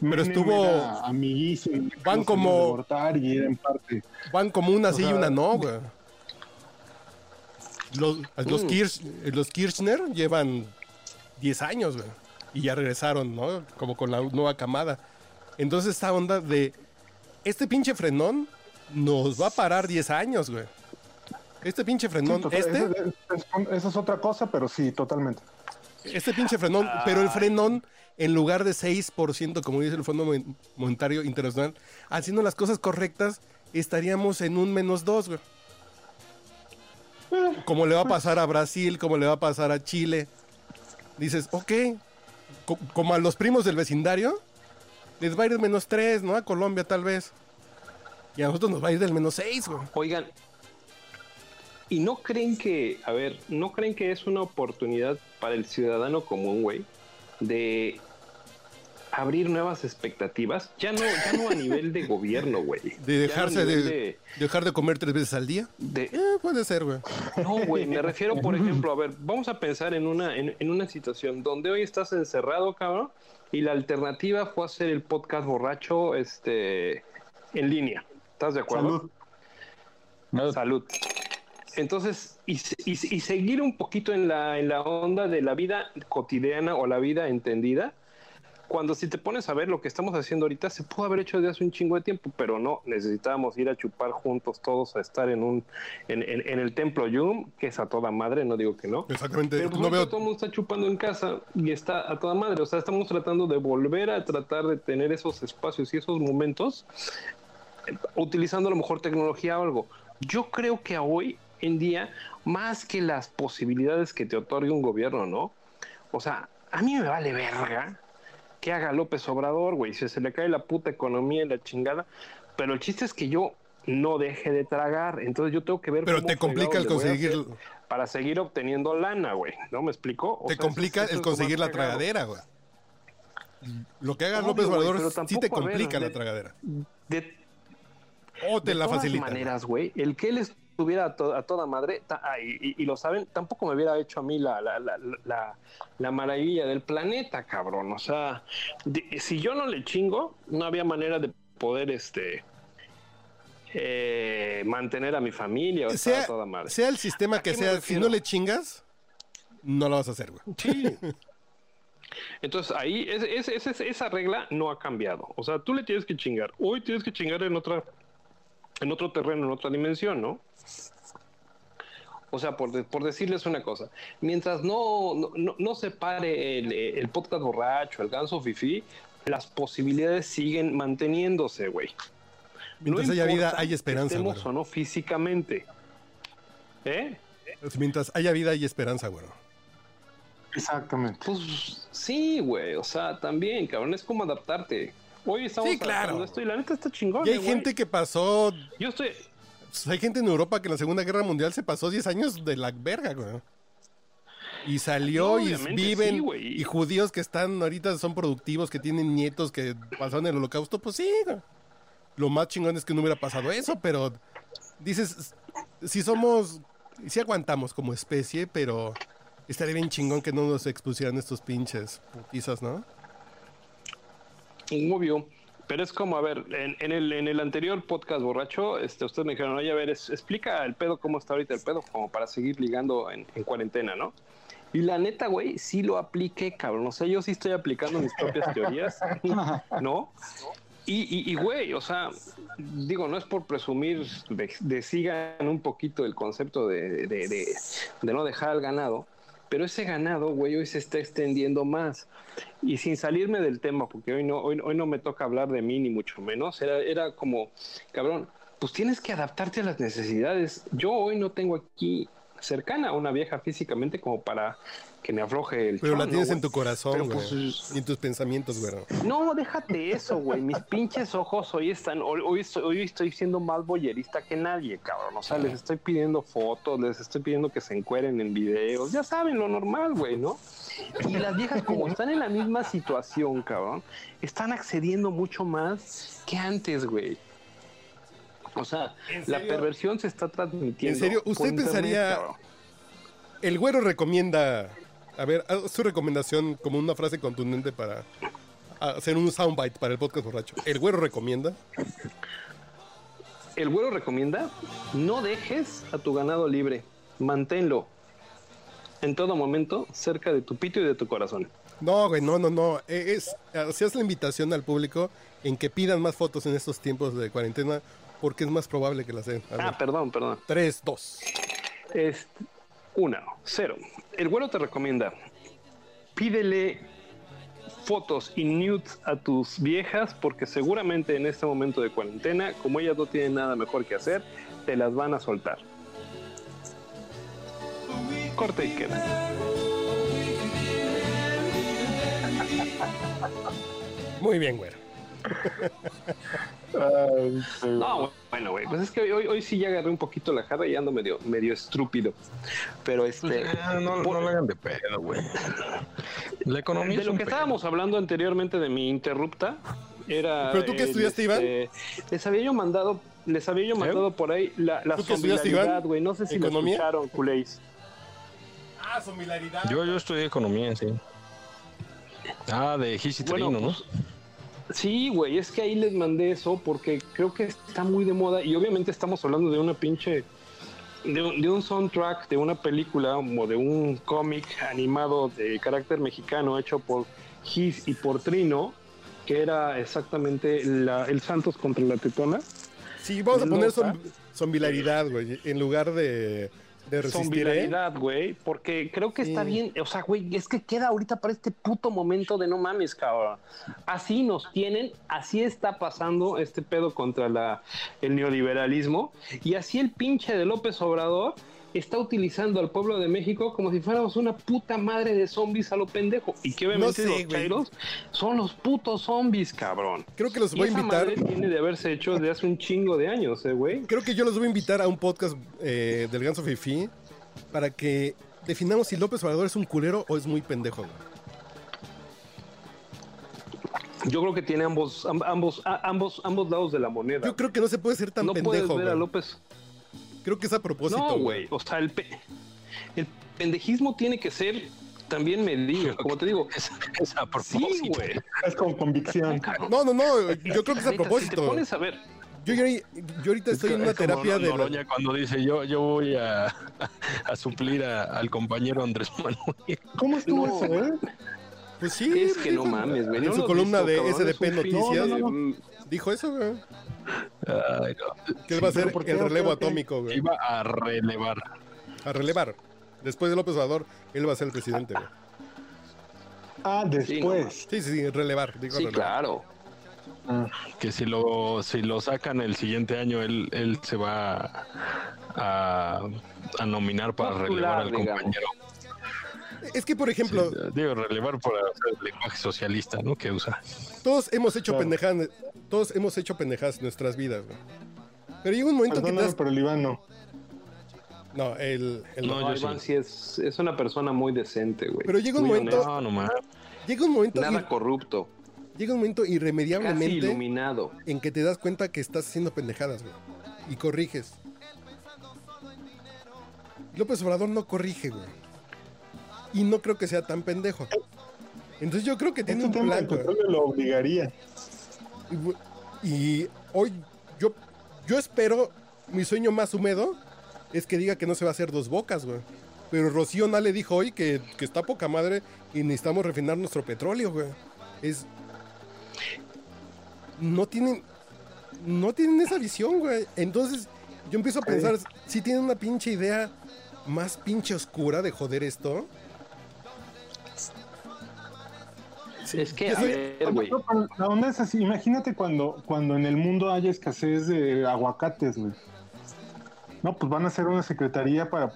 Pero estuvo- amiguísimo, Van como- y en parte Van como una sí O y una no, güey. Los, los, Mm. Kirch- los Kirchner llevan 10 años, güey. Y ya regresaron, ¿no? Como con la nueva camada. Entonces, esta onda de. Este pinche frenón nos va a parar 10 años, güey. Este pinche frenón, Sí, total, este. esa, es- otra cosa, pero sí, totalmente. Este pinche frenón, pero el frenón, en lugar de 6%, como dice el Fondo Mon- Monetario Internacional, haciendo las cosas correctas, estaríamos en un menos 2, güey. Como le va a pasar a Brasil, como le va a pasar a Chile. Dices, ok, co- como a los primos del vecindario, les va a ir menos 3, ¿no? A Colombia tal vez. Y a nosotros nos va a ir del menos 6, güey. Oigan, ¿y no creen que, a ver, no creen que es una oportunidad para el ciudadano común, güey, de abrir nuevas expectativas? Ya no, ya no a nivel de gobierno, güey. De dejarse nivel de, dejar de comer tres veces al día. de- Eh, puede ser, güey. No, güey, me refiero, por ejemplo, a ver, vamos a pensar en una, en, en una situación donde hoy estás encerrado, cabrón, y la alternativa fue hacer el podcast borracho este, en línea. ¿Estás de acuerdo? Salud. No, Salud. Entonces, y seguir un poquito en la, en la onda de la vida cotidiana o la vida entendida, cuando si te pones a ver lo que estamos haciendo ahorita, se pudo haber hecho desde hace un chingo de tiempo, pero no, necesitábamos ir a chupar juntos todos, a estar en un en, en- en el templo Yum, que es a toda madre, no digo que no. Exactamente. Pero pues no veo todo el mundo está chupando en casa y está a toda madre. O sea, estamos tratando de volver a tratar de tener esos espacios y esos momentos eh, utilizando a lo mejor tecnología o algo. Yo creo que hoy en día, más que las posibilidades que te otorgue un gobierno, ¿no? O sea, a mí me vale verga que haga López Obrador, güey. Si se le cae la puta economía y la chingada. Pero el chiste es que yo no deje de tragar. Entonces yo tengo que ver Pero cómo te complica el conseguir para seguir obteniendo lana, güey. ¿No me explico? O Te sea, complica eso- eso el es conseguir la cagado. tragadera, güey. Lo que haga Obvio, López Obrador pero sí te ver, complica la de- tragadera. De O te de la todas facilita. maneras, güey, el que él estuviera a, to- a toda madre, ta- ah, y, y- y lo saben, tampoco me hubiera hecho a mí la, la, la, la, la maravilla del planeta, cabrón. O sea, de- si yo no le chingo, no había manera de poder este eh, mantener a mi familia o Sea, a toda madre. sea el sistema ¿A que sea, si no le chingas, no lo vas a hacer, güey. Sí. Entonces ahí es- es- es- es- esa regla no ha cambiado. O sea, tú le tienes que chingar. Hoy tienes que chingar en otra, en otro terreno, en otra dimensión, ¿no? O sea, por, de- por decirles una cosa, mientras no, no, no, no se pare el, el podcast borracho, el ganso fifi, las posibilidades siguen manteniéndose, güey. Mientras haya vida, hay esperanza, Estemos güey. o no físicamente. ¿Eh? Mientras haya vida, hay esperanza, güey. Exactamente. Pues sí, güey. O sea, también, cabrón, es como adaptarte. Hoy estamos Sí, claro. esto y la neta está chingón. Y hay eh, güey. gente que pasó. Yo estoy. pues, hay gente en Europa que en la Segunda Guerra Mundial se pasó 10 años de la verga, güey. Y salió y viven. sí, y judíos que están ahorita son productivos, que tienen nietos que pasaron el holocausto, pues sí, güey. Lo más chingón es que no hubiera pasado eso, pero dices, si somos, si aguantamos como especie, pero estaría bien chingón que no nos expusieran estos pinches putizas, ¿no? Obvio. Pero es como, a ver, en, en el, en el anterior podcast borracho, este, ustedes me dijeron, oye, a ver, es- explica el pedo, cómo está ahorita el pedo, como para seguir ligando en, en cuarentena, ¿no? Y la neta, güey, sí lo apliqué, cabrón. O sea, yo sí estoy aplicando mis propias teorías, ¿no? Y, y, y, güey, o sea, digo, no es por presumir de, de sigan un poquito el concepto de- de no dejar al ganado, pero ese ganado, güey, hoy se está extendiendo más. Y sin salirme del tema, porque hoy no, hoy, no me toca hablar de mí, ni mucho menos, era, era como, cabrón, pues tienes que adaptarte a las necesidades. Yo hoy no tengo aquí cercana a una vieja físicamente como para que me afloje el Pero la chon, ¿no, tienes en tu corazón, güey. pues, y en tus pensamientos, güey. no, déjate eso, güey. Mis pinches ojos hoy están, hoy, hoy estoy, hoy estoy siendo más boyerista que nadie, cabrón. O sea, les estoy pidiendo fotos, les estoy pidiendo que se encueren en videos. Ya saben lo normal, güey, ¿no? Y las viejas, como están en la misma situación, cabrón, están accediendo mucho más que antes, güey. O sea, la perversión se está transmitiendo. ¿En serio? ¿Usted pensaría-. El güero recomienda. A ver, haz su recomendación como una frase contundente para hacer un soundbite para el podcast borracho. El güero recomienda. El güero recomienda, no dejes a tu ganado libre, manténlo en todo momento cerca de tu pito y de tu corazón. No, güey, no, no, no. Eh, Es, hacías la invitación al público en que pidan más fotos en estos tiempos de cuarentena porque es más probable que las den. Ver, Ah, perdón, perdón. tres, dos. Es una, cero. El güero te recomienda, pídele fotos y nudes a tus viejas porque seguramente en este momento de cuarentena, como ellas no tienen nada mejor que hacer, te las van a soltar. Corte y queda. Muy bien, güero. No, bueno, güey, pues es que hoy, hoy sí ya agarré un poquito la jarra y ando medio, medio estúpido. Pero este. Ah, no, no le hagan de pedo, güey. La economía de es lo un que pedo. estábamos hablando anteriormente de mi interrupta era. ¿Pero tú qué el, estudiaste, Iván? Les había yo mandado, les había yo mandado por ahí la, la zombilaridad, güey. No sé si ¿Economía? lo escucharon, culéis. Ah, similaridad. Yo, yo estudié economía, sí. Ah, de Gis y Bueno, Trino, ¿no? Sí, güey, es que ahí les mandé eso porque creo que está muy de moda y obviamente estamos hablando de una pinche, de, un- de un soundtrack de una película o de un cómic animado de carácter mexicano hecho por Gis y por Trino, que era exactamente la- el Santos contra la Tetona. Sí, vamos a poner som- zombilaridad, güey, en lugar de, de resistir. ¿eh? Zombilaridad, güey, porque creo que está bien, o sea, güey, es que queda ahorita para este puto momento de no mames, cabrón. Así nos tienen, así está pasando este pedo contra la, el neoliberalismo, y así el pinche de López Obrador está utilizando al pueblo de México como si fuéramos una puta madre de zombies a lo pendejo. Y que obviamente No sé, los güey. chairos son los putos zombies, cabrón. Creo que los Y voy a esa invitar. madre tiene de haberse hecho desde hace un chingo de años, eh, güey. Creo que yo los voy a invitar a un podcast eh, del Ganso Fifi para que definamos si López Obrador es un culero o es muy pendejo. güey. Yo creo que tiene ambos, am- ambos, ambos, ambos lados de la moneda. Yo creo que no se puede ser tan no puedes pendejo. ver a. López. Creo que es a propósito. No, güey. O sea, el, pe- el pendejismo tiene que ser también medido. Como te digo, Es, es a sí, propósito. güey. Es con convicción. No, no, no. Yo creo que es a Neta, Si te propósito. pones a ver, Yo, yo, yo ahorita estoy en una Es como terapia de. Noroña cuando dice yo, yo voy a, a suplir a- al compañero Andrés Manuel. ¿Cómo estuvo No. eso, eh? Pues sí. es que no mames, güey. En ¿no su columna visto, de? SDP Noticias mm, dijo eso, güey. Ay. Que él va a ser el relevo atómico, güey. Iba a relevar. A relevar. Después de López Obrador, él va a ser el presidente, güey. Ah, después. Sí, sí, sí, relevar. Digo Sí, relevar. claro. Que si lo, si lo sacan el siguiente año, él, él se va a, a nominar para relevar al digamos. compañero. Es que, por ejemplo, Sí, digo, relevar por el lenguaje socialista, ¿no? Que usa. todos hemos hecho Claro. pendejadas. Todos hemos hecho pendejadas en nuestras vidas, güey. Pero llega un momento que Perdóname, das... pero el Iván no. No, el... el No, No, yo Iván sí. sí es, es una persona muy decente, güey. Pero llega un Muy momento-. No, no más. Llega un momento... Nada ir- corrupto. Llega un momento Casi irremediablemente iluminado. en que te das cuenta que estás haciendo pendejadas, güey. Y corriges. López Obrador no corrige, güey. Y no creo que sea tan pendejo. Entonces yo creo que tiene Este un plan, petróleo lo obligaría. Y, hoy yo, yo espero, mi sueño más húmedo es que diga que no se va a hacer dos bocas, güey. Pero Rocío no le dijo hoy que, que está poca madre y necesitamos refinar nuestro petróleo, güey. Es... No tienen... No tienen esa visión, güey. Entonces yo empiezo a pensar, si tienen una pinche idea más pinche oscura de joder esto. Es que, a ver, güey. La onda es así. Imagínate cuando, cuando en el mundo haya escasez de aguacates, güey. No, pues van a hacer una secretaría para,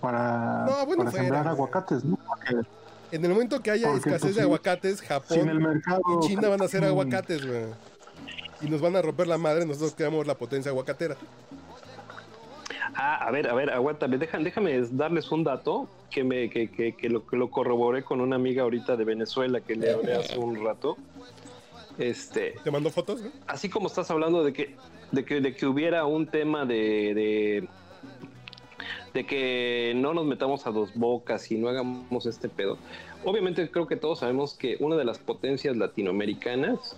para, No, bueno, para fuera, sembrar güey. aguacates, ¿no? Porque En el momento que haya Porque, escasez pues, de aguacates, Japón en el mercado. y China van a hacer aguacates, güey. Y nos van a romper la madre, nosotros quedamos la potencia aguacatera. Ah, a ver, a ver, aguántame. Déjame, déjame darles un dato que me que, que, que lo, que lo corroboré con una amiga ahorita de Venezuela que le hablé hace un rato. Este, ¿Te mando fotos, güey? así como estás hablando de que de que, de que hubiera un tema de, de de que no nos metamos a dos bocas y no hagamos este pedo. Obviamente creo que todos sabemos que una de las potencias latinoamericanas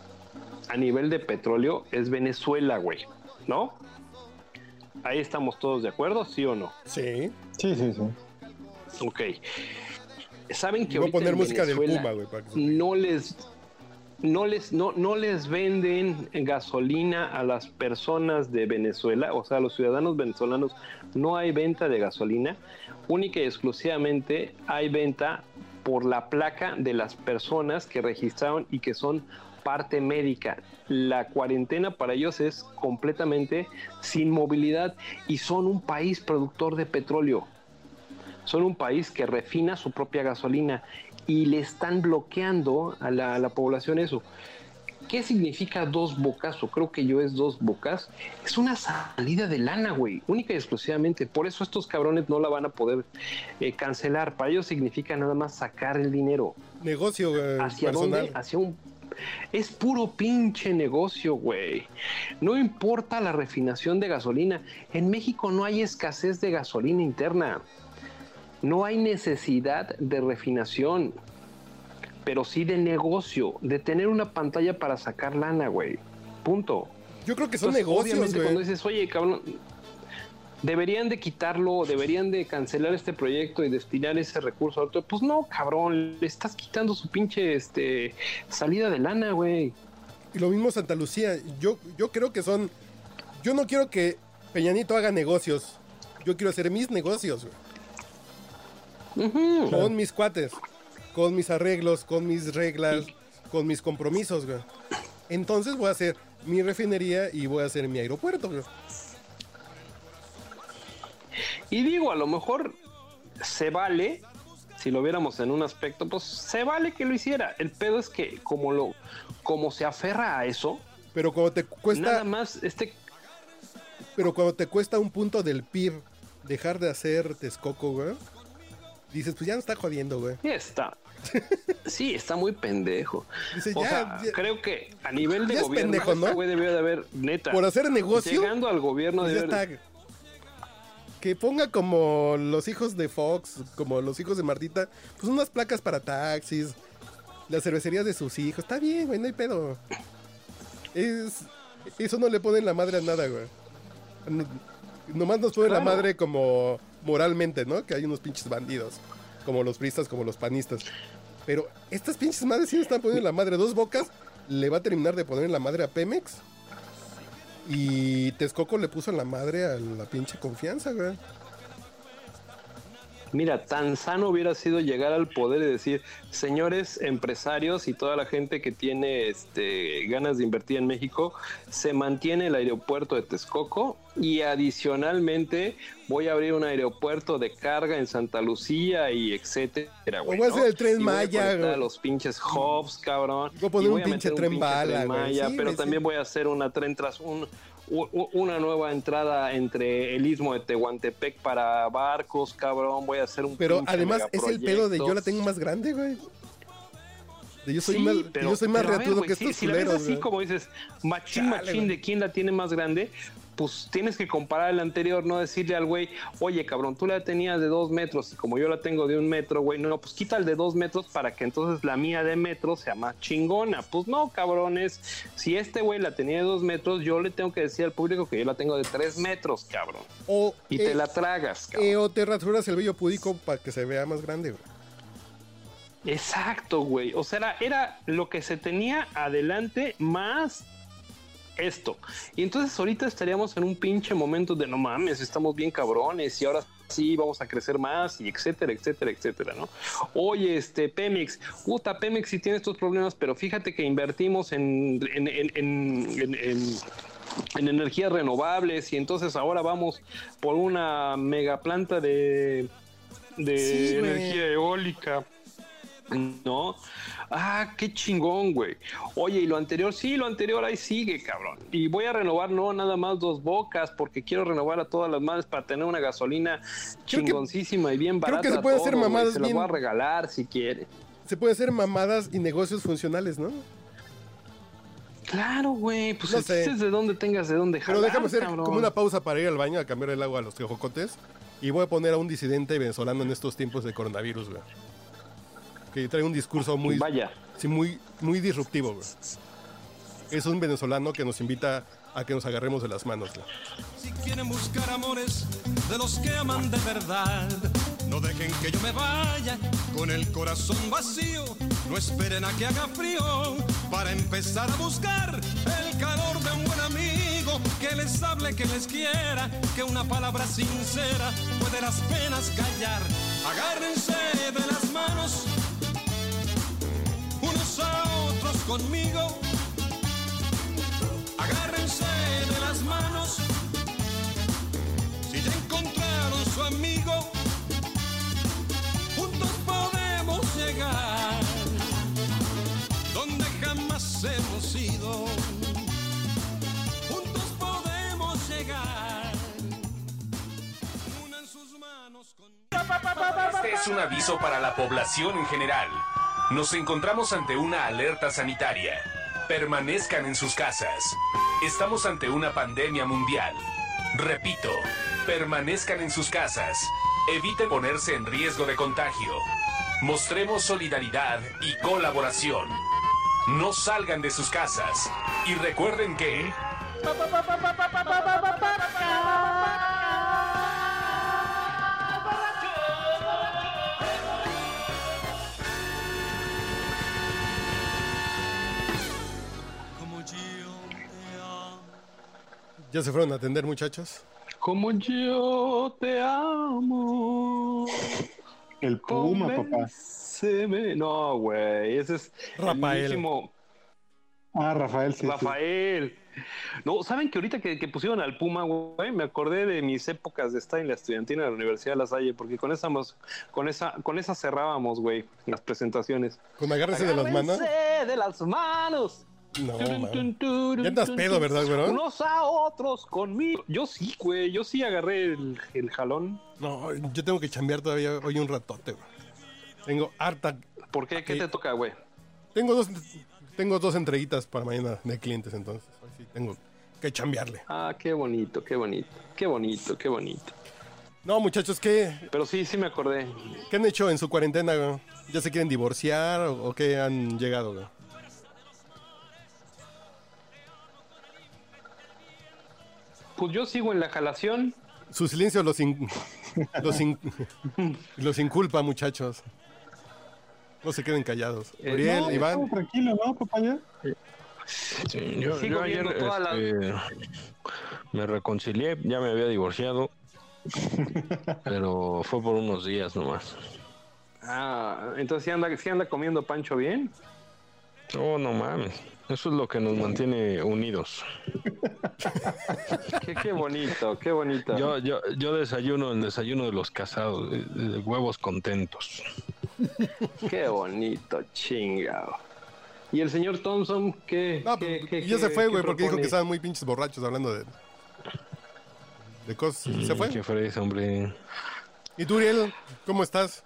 a nivel de petróleo es Venezuela, güey, ¿no? Ahí estamos todos de acuerdo, ¿sí o no? Sí. Sí, sí, sí. Ok. Saben que Voy a poner música del Puma, güey. para que no les no les no, no les venden gasolina a las personas de Venezuela, o sea, a los ciudadanos venezolanos no hay venta de gasolina, única y exclusivamente hay venta por la placa de las personas que registraron y que son parte médica. La cuarentena para ellos es completamente sin movilidad y son un país productor de petróleo son un país que refina su propia gasolina y le están bloqueando a la, a la población eso. ¿Qué significa dos bocas? O creo que yo es dos bocas. Es una salida de lana, güey. Única y exclusivamente. Por eso estos cabrones no la van a poder eh, cancelar. Para ellos significa nada más sacar el dinero. Negocio, güey. ¿Hacia personal. dónde? Hacia un... Es puro pinche negocio, güey. No importa la refinación de gasolina. En México no hay escasez de gasolina interna. No hay necesidad de refinación. Pero sí de negocio. De tener una pantalla para sacar lana, güey. Punto. Yo creo que son Entonces, negocios, güey. cuando dices, oye, cabrón, deberían de quitarlo, deberían de cancelar este proyecto y destinar ese recurso a otro. Pues no, cabrón, le estás quitando su pinche este, salida de lana, güey. Y lo mismo Santa Lucía. Yo, yo creo que son. Yo no quiero que Peñanito haga negocios. Yo quiero hacer mis negocios, güey. Ujú. Con mis cuates. Con mis arreglos, con mis reglas, con mis compromisos, güey. Entonces voy a hacer mi refinería y voy a hacer mi aeropuerto, güey. Y digo, a lo mejor se vale, si lo viéramos en un aspecto, pues se vale que lo hiciera. El pedo es que como lo, como se aferra a eso, Pero cuando te cuesta. nada más este Pero cuando te cuesta un punto del PIB dejar de hacer Texcoco, güey, dices, pues ya no está jodiendo, güey. Sí, está. Sí, está muy pendejo. Dice, O ya, sea, ya- creo que a nivel de Ya es gobierno, pendejo, ¿no? este güey debió de haber, neta. por hacer negocio, Llegando al gobierno pues está. Que ponga como los hijos de Fox, como los hijos de Martita, pues unas placas para taxis, las cervecerías de sus hijos. Está bien, güey, no hay pedo. Es, eso no le ponen la madre a nada, güey. No- nomás nos pone la Claro. madre como moralmente, ¿no? Que hay unos pinches bandidos, como los pristas, como los panistas. Pero estas pinches madres sí le están poniendo la madre. Dos bocas le va a terminar de poner en la madre a Pemex. Y Texcoco le puso la madre a la pinche confianza, güey. Mira, tan sano hubiera sido llegar al poder y decir, señores empresarios y toda la gente que tiene este, ganas de invertir en México, se mantiene el aeropuerto de Texcoco y adicionalmente voy a abrir un aeropuerto de carga en Santa Lucía y etcétera. güey, voy a hacer el Tren Y voy a Maya, a los pinches hubs, cabrón. Voy a poner y un a pinche meter tren bala. Maya, Sí, pero sí. también voy a hacer una tren tras un una nueva entrada entre el istmo de Tehuantepec para barcos, cabrón. Voy a hacer un Pero además es el pedo de yo la tengo más grande, güey. De yo soy Sí, más, pero- yo soy más pero a ver, reatudo que si- estos si la ves culeros, así como dices, machín, Chale, machín de quién la tiene más grande, pues tienes que comparar el anterior, no decirle al güey, oye cabrón, tú la tenías de dos metros y como yo la tengo de un metro, güey, no, pues quita el de dos metros para que entonces la mía de metro sea más chingona. Pues no, cabrones, si este güey la tenía de dos metros, yo le tengo que decir al público que yo la tengo de tres metros, cabrón. O, Y eh, te la tragas, cabrón. eh, o te rasuras el vello pudico para que se vea más grande, güey. Exacto, güey. O sea, era, era lo que se tenía adelante más esto. Y entonces ahorita estaríamos en un pinche momento de no mames, estamos bien cabrones y ahora sí vamos a crecer más y etcétera, etcétera, etcétera, ¿no? Oye, este Pemex, puta, Pemex sí tiene estos problemas, pero fíjate que invertimos en, en, en, en- en- en- en energías renovables y entonces ahora vamos por una mega planta de, de Sí, energía eólica. ¿No? Ah, qué chingón, güey. Oye, y lo anterior, sí, lo anterior ahí sigue, cabrón. Y voy a renovar, no nada más dos bocas, porque quiero renovar a todas las madres para tener una gasolina Creo que- chingoncísima y bien creo barata. que se pueden a hacer mamadas Se las bien- voy a regalar si quiere. Se puede hacer mamadas y negocios funcionales, ¿no? Claro, güey. Pues No sé. de dónde tengas de dónde Pero jalar, déjame hacer cabrón. como una pausa para ir al baño a cambiar el agua a los tejocotes. Y voy a poner a un disidente venezolano en estos tiempos de coronavirus, güey. Que trae un discurso muy, Vaya. sí, muy, muy disruptivo, güey. Es un venezolano que nos invita a que nos agarremos de las manos, güey. Si quieren buscar amores de los que aman de verdad, no dejen que yo me vaya con el corazón vacío. No esperen a que haga frío para empezar a buscar el calor de un buen amigo que les hable, que les quiera, que una palabra sincera puede las penas callar. Agárrense de las manos conmigo. Agárrense de las manos si ya encontraron su amigo, juntos podemos llegar donde jamás hemos ido. Juntos podemos llegar. Unan sus manos con. Este es un aviso para la población en general. Nos encontramos ante una alerta sanitaria. Permanezcan en sus casas. Estamos ante una pandemia mundial. Repito, permanezcan en sus casas. Eviten ponerse en riesgo de contagio. Mostremos solidaridad y colaboración. No salgan de sus casas. Y recuerden que... ¿Ya se fueron a atender, muchachos? Como yo te amo. El Puma, papá. No, güey. Ese es el Rafael. Ah, Rafael, sí. sí. Rafael. No, ¿saben que ahorita que, que pusieron al Puma, güey? Me acordé de mis épocas de estar en la estudiantina de la Universidad de La Salle, porque con esa, con esa, con esa cerrábamos, güey, las presentaciones. Con agárrese de las manos. Agárrense de las manos. No, turun, Ya andas pedo. ¿verdad, güero? Unos a otros conmigo. Yo sí, güey. Yo sí agarré el, el jalón. No, yo tengo que chambear todavía hoy un ratote, güey. Tengo harta. ¿Por qué? ¿Qué Sí. te toca, güey? Tengo dos, tengo dos entreguitas para mañana de clientes, entonces. Tengo que chambearle. Ah, qué bonito, qué bonito. Qué bonito, qué bonito. No, muchachos, ¿qué, Pero sí, sí me acordé. qué han hecho en su cuarentena, güey? ¿Ya se quieren divorciar o, o qué han llegado, güey? Pues yo sigo en la jalación. Su silencio los, in- los, in- los inculpa, muchachos. No se queden callados. Eh, Uriel, no, Iván. Estamos tranquilos, ¿no, papaya? Sí, yo, Sigo yo ayer viendo todas las- este, me reconcilié, ya me había divorciado, pero fue por unos días nomás. Ah, entonces sí anda, sí anda comiendo Pancho bien. Oh, no mames, eso es lo que nos mantiene unidos. Qué, qué bonito, qué bonito. Yo, yo, yo desayuno el desayuno de los casados, huevos contentos. Qué bonito, chingado. ¿Y el señor Thompson qué? No, qué- pues, qué- ya se fue, güey, porque dijo que estaban muy pinches borrachos hablando de, de cosas. ¿Se fue? Mm, Qué fresa, hombre. ¿Y tú, Uriel? ¿Cómo estás?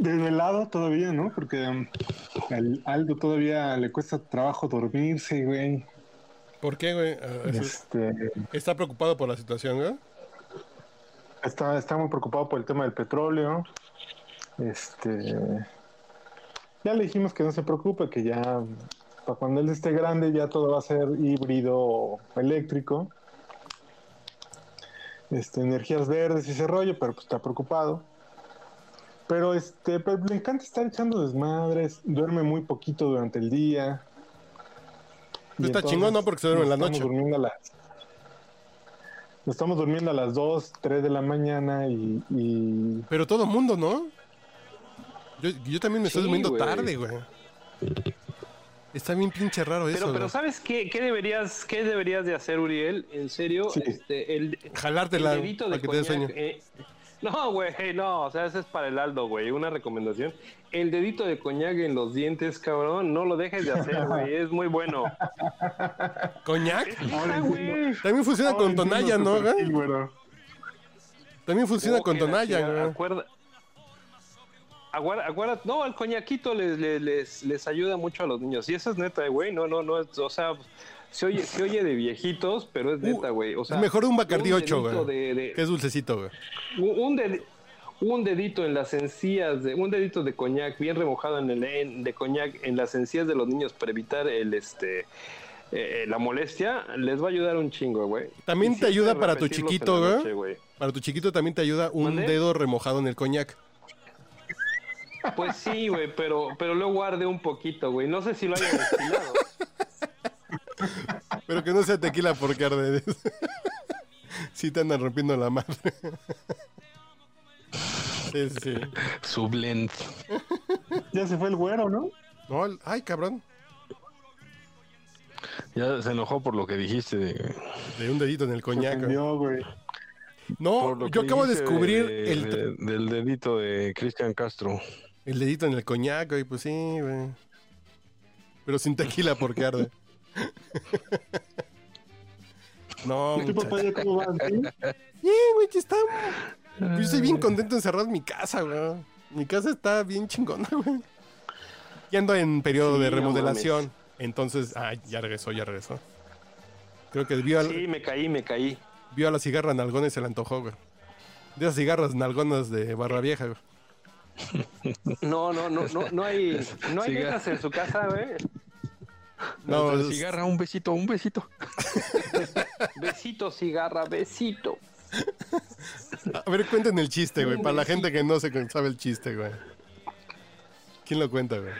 Desvelado todavía, ¿no? Porque um, al Aldo todavía le cuesta trabajo dormirse, güey. ¿Por qué, güey? Ah, Este, ¿Está preocupado por la situación, güey? está, está muy preocupado por el tema del petróleo. Este, ya le dijimos que no se preocupe, que ya para cuando él esté grande ya todo va a ser híbrido eléctrico. Este, energías verdes y ese rollo, pero pues está preocupado. Pero este, pero le encanta estar echando desmadres, duerme muy poquito durante el día. Y Está chingón, ¿no? Porque se duerme en la noche. estamos durmiendo a las- nos estamos durmiendo a las 2, 3 de la mañana y, y Pero todo mundo, ¿no? Yo, yo también me estoy durmiendo tarde, güey. Está bien pinche raro eso, Pero, pero. ¿sabes qué, qué deberías, qué deberías de hacer, Uriel? En serio, Sí. este, el, Jalártela el dedito para de que te coñac, sueño. eh, no, güey, no, o sea, ese es para el Aldo, güey, una recomendación. El dedito de coñac en los dientes, cabrón, no lo dejes de hacer, güey, es muy bueno. ¿Coñac? También funciona con Tonaya, ¿no, güey? Sí, güero. También funciona Oh, con Tonaya, güey. Acuerda, aguarda, aguarda- no, el coñaquito les, les, les, les ayuda mucho a los niños. Y eso es neta, güey, no, no, no, es, o sea, se oye, se oye de viejitos, pero es neta, güey. O sea, mejor un Bacardí un 8, dedito güey. de- de- Que es dulcecito, güey. un, dedi- un dedito en las encías, de, un dedito de coñac bien remojado en el en- de coñac en las encías de los niños para evitar el este eh, la molestia, les va a ayudar un chingo, güey. También Y te ayuda para tu chiquito, güey. Para tu chiquito también te ayuda un dedo remojado en el coñac. Pues sí, güey, pero, pero luego arde un poquito, güey. No sé si lo hayan destilado. Pero que no sea tequila porque arde. sí te andan rompiendo la madre. sí, sí. Sublent. Ya se fue el güero, ¿no? No, el- ay, cabrón. Ya se enojó por lo que dijiste. de- De un dedito en el coñac. ofendió, güey. No, yo acabo de descubrir de- el, de- del dedito de Cristian Castro. el dedito en el coñac, güey. Pues sí, güey. Pero sin tequila porque arde. No, ¿Tú, muchacho. papaya, cómo vas? ¿Sí? Bien, güey, que está. Yo estoy bien contento encerrado en mi casa, güey. Mi casa está bien chingona, güey. Y ando en periodo Sí, de no remodelación. Entonces, ah, ya regresó, ya regresó. Creo que vio, al- Sí, me caí, me caí. vio a la cigarra nalgona y se le antojó, güey. De esas cigarras nalgonas de barra vieja, güey. No, no, no, no, no hay, no hay en su casa, güey. No, es- cigarra, un besito, un besito. Besito, cigarra, besito. A ver, cuenten el chiste, güey. Para la gente que no se sabe el chiste, güey. ¿Quién lo cuenta, güey?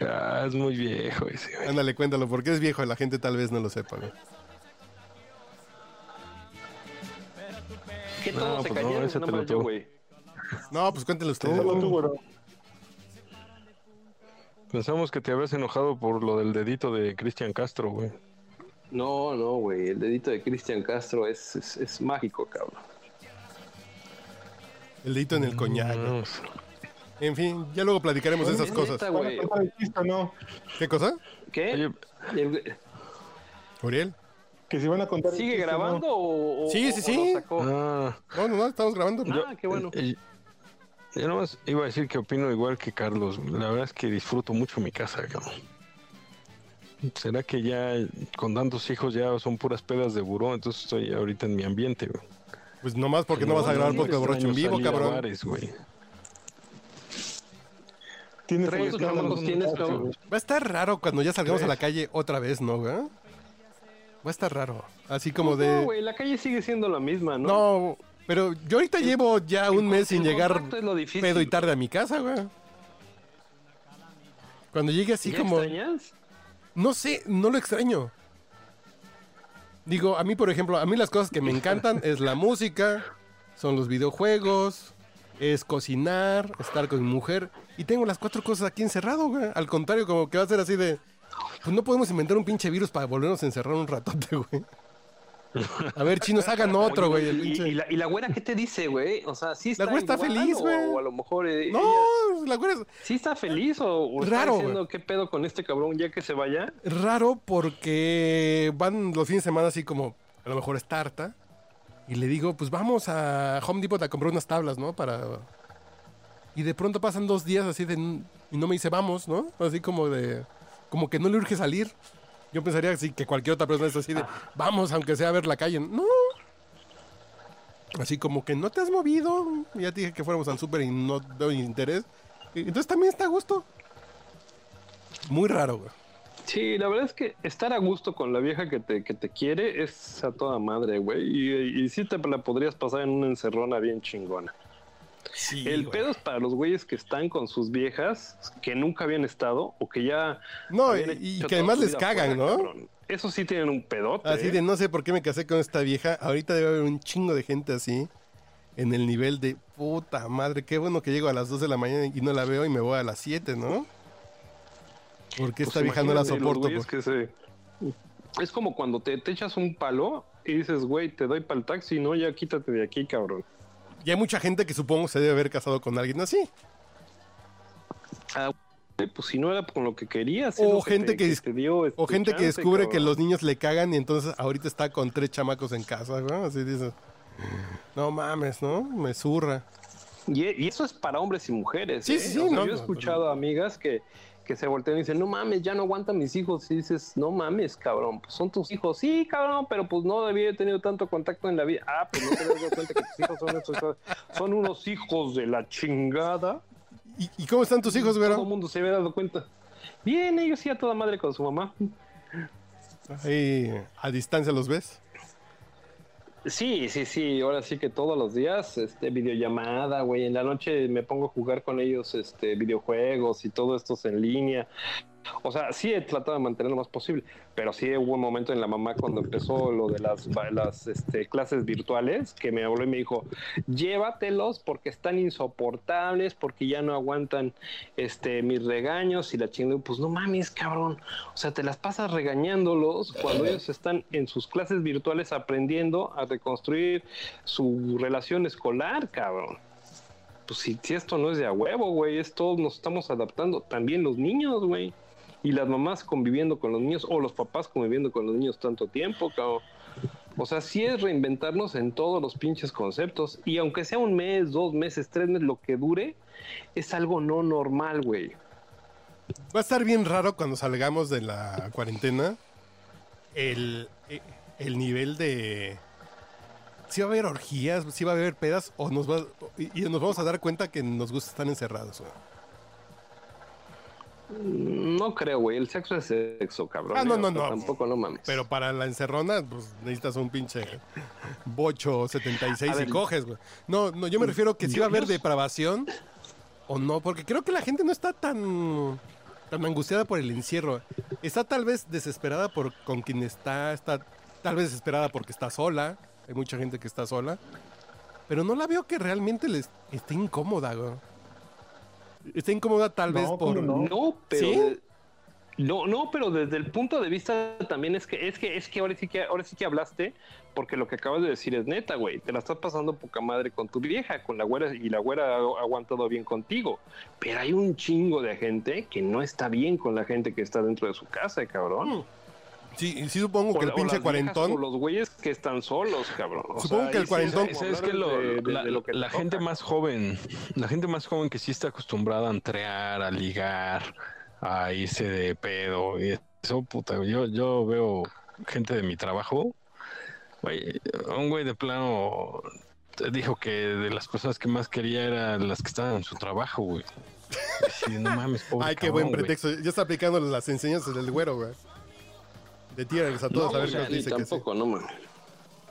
Ah, es muy viejo ese, güey. Ándale, cuéntalo, porque es viejo, la gente tal vez no lo sepa, güey. Que No, todos se pues no, cayeron, ese te nada lo yo, güey. No, pues cuéntelo tú, güero. Pensamos que te habías enojado por lo del dedito de Cristian Castro, güey. No, no, güey. El dedito de Cristian Castro es, es, es mágico, cabrón. El dedito en el coñac. En fin, ya luego platicaremos de esas Es cosas. ¿Qué cosa? ¿Qué? Oye, El- Uriel. Que si van a contar ¿Sigue chiste o no. grabando o, o- Sí, sí, sí. sacó? ah, No, no, no, estamos grabando. Ah, qué bueno. eh, yo nomás iba a decir que opino igual que Carlos. La verdad es que disfruto mucho mi casa, cabrón. ¿Será que ya con tantos hijos ya son puras pedas de buró? Entonces estoy ahorita en mi ambiente, güey. Pues nomás porque no vas a grabar podcast borracho en vivo, cabrón. bares, güey. Tienes Tres chamacos tienes, cabrón. Va a estar raro cuando ya salgamos a la calle otra vez, ¿no, güey? Va a estar raro. Así como No, de... güey, la calle sigue siendo la misma, ¿no? No, pero yo ahorita llevo ya un mes sin llegar pedo y tarde a mi casa, güey. Cuando llegue así ¿Ya como... extrañas? No sé, no lo extraño. Digo, a mí, por ejemplo, a mí las cosas que me encantan es la música, son los videojuegos, es cocinar, estar con mi mujer. Y tengo las cuatro cosas aquí encerrado, güey. Al contrario, como que va a ser así de... Pues no podemos inventar un pinche virus para volvernos a encerrar un ratote, güey. A ver, chinos, hagan otro, güey. Y, la, y la güera, ¿qué te dice, güey? O sea, sí está güera está igual, feliz, güey. O, a lo mejor eh, No, ella la güera es sí está feliz o, o está Raro, diciendo qué pedo con este cabrón ya que se vaya. raro porque van los fines de semana así como, a lo mejor está harta. Y le digo, pues vamos a Home Depot a comprar unas tablas, ¿no? Para... Y de pronto pasan dos días así de... Y no me dice, vamos, ¿no? Así como de... Como que no le urge salir. Yo pensaría así que cualquier otra persona es así de... Vamos, aunque sea a ver la calle. No. Así como que no te has movido. Ya te dije que fuéramos al súper y no doy interés. Y Entonces también está a gusto. Muy raro, güey. Sí, la verdad es que estar a gusto con la vieja que te, que te quiere es a toda madre, güey. Y, y sí te la podrías pasar en una encerrona bien chingona. Sí, El güey. pedo es para los güeyes que están con sus viejas, que nunca habían estado o que ya. No, y- que además les cagan, fuera, ¿no? cabrón. Eso sí tienen un pedote. Así ¿eh? de no sé por qué me casé con esta vieja. Ahorita debe haber un chingo de gente así. En el nivel de puta madre. Qué bueno que llego a las 2 de la mañana y no la veo y me voy a las 7, ¿no? Porque Pues esta vieja no la soporto. güeyes que se- Es como cuando te, te echas un palo y dices, güey, te doy para el taxi, no, ya quítate de aquí, cabrón. Y hay mucha gente que supongo se debe haber casado con alguien así. Ah, güey, pues si no era con lo que querías. O es lo gente te- que dio, este, O gente que descubre que los niños le cagan y entonces ahorita está con tres chamacos en casa, ¿no? Así dices. No mames, ¿no? Me zurra. Y, y eso es para hombres y mujeres. Sí, ¿eh? sí, O sea, no, yo he no, escuchado amigas que, que se voltean y dicen, no mames, ya no aguantan mis hijos. Y dices, no mames, cabrón, pues son tus hijos. Sí, cabrón, pero pues no debía haber tenido tanto contacto en la vida. Ah, pues no te dado cuenta que tus hijos son, esos- son unos hijos de la chingada. ¿Y, y cómo están tus hijos, Todo el güero? mundo se había dado cuenta. Bien, ellos sí a toda madre con su mamá. Ahí a distancia los ves. Sí, sí, sí, ahora sí que todos los días, este, videollamada, güey, en la noche me pongo a jugar con ellos, este, videojuegos y todo esto es en línea. O sea, sí he tratado de mantener lo más posible, pero sí hubo un momento en la mamá cuando empezó lo de las, las este, clases virtuales que me habló y me dijo, llévatelos porque están insoportables, porque ya no aguantan este, mis regaños y la chingada. Pues no mames, cabrón. O sea, te las pasas regañándolos cuando ellos están en sus clases virtuales aprendiendo a reconstruir su relación escolar, cabrón. Pues si, si esto no es de a huevo, güey, es todos nos estamos adaptando. También los niños, güey. Y las mamás conviviendo con los niños o los papás conviviendo con los niños tanto tiempo, cabrón. O sea, sí es reinventarnos en todos los pinches conceptos. Y aunque sea un mes, dos meses, tres meses, lo que dure, es algo no normal, güey. Va a estar bien raro cuando salgamos de la cuarentena el, eh, el nivel de... Si va a haber orgías, si va a haber pedas o nos va, y, nos vamos a dar cuenta que nos gusta estar encerrados. güey. No creo, güey. El sexo es sexo, cabrón. Ah, no, no, no. Tampoco no mames. Pero para la encerrona, pues necesitas un pinche bocho 76 A y coges, güey. No, no, yo me refiero que si va a haber depravación o no, porque creo que la gente no está tan tan angustiada por el encierro. Está tal vez desesperada por con quien está, está tal vez desesperada porque está sola. Hay mucha gente que está sola. Pero no la veo que realmente les esté incómoda, güey. Está incómoda tal No, vez por... ¿cómo no? No, pero ¿Sí? de- No, no, pero desde el punto de vista también es que es que es que ahora sí que ahora sí que hablaste porque lo que acabas de decir es neta, güey. Te la estás pasando poca madre con tu vieja, con la güera y la güera ha aguantado bien contigo. Pero hay un chingo de gente que no está bien con la gente que está dentro de su casa, cabrón. Sí, sí supongo que O el pinche cuarentón. o los güeyes que están solos, cabrón. O Supongo sea, que el cuarentón- es- ¿Sabes qué? Lo- de- de- la, de lo que la te gente más joven, la gente más joven que sí está acostumbrada a entrear, a ligar, a irse de pedo y eso, puta, yo, yo veo gente de mi trabajo, güey, un güey de plano dijo que de las personas que más quería eran las que estaban en su trabajo, güey. Sí, no mames, pobre Ay, qué cabrón, buen pretexto. Ya está aplicando las enseñanzas del güero, güey. De tírales a todos No, a ver o sea, que sí. tampoco, no mames.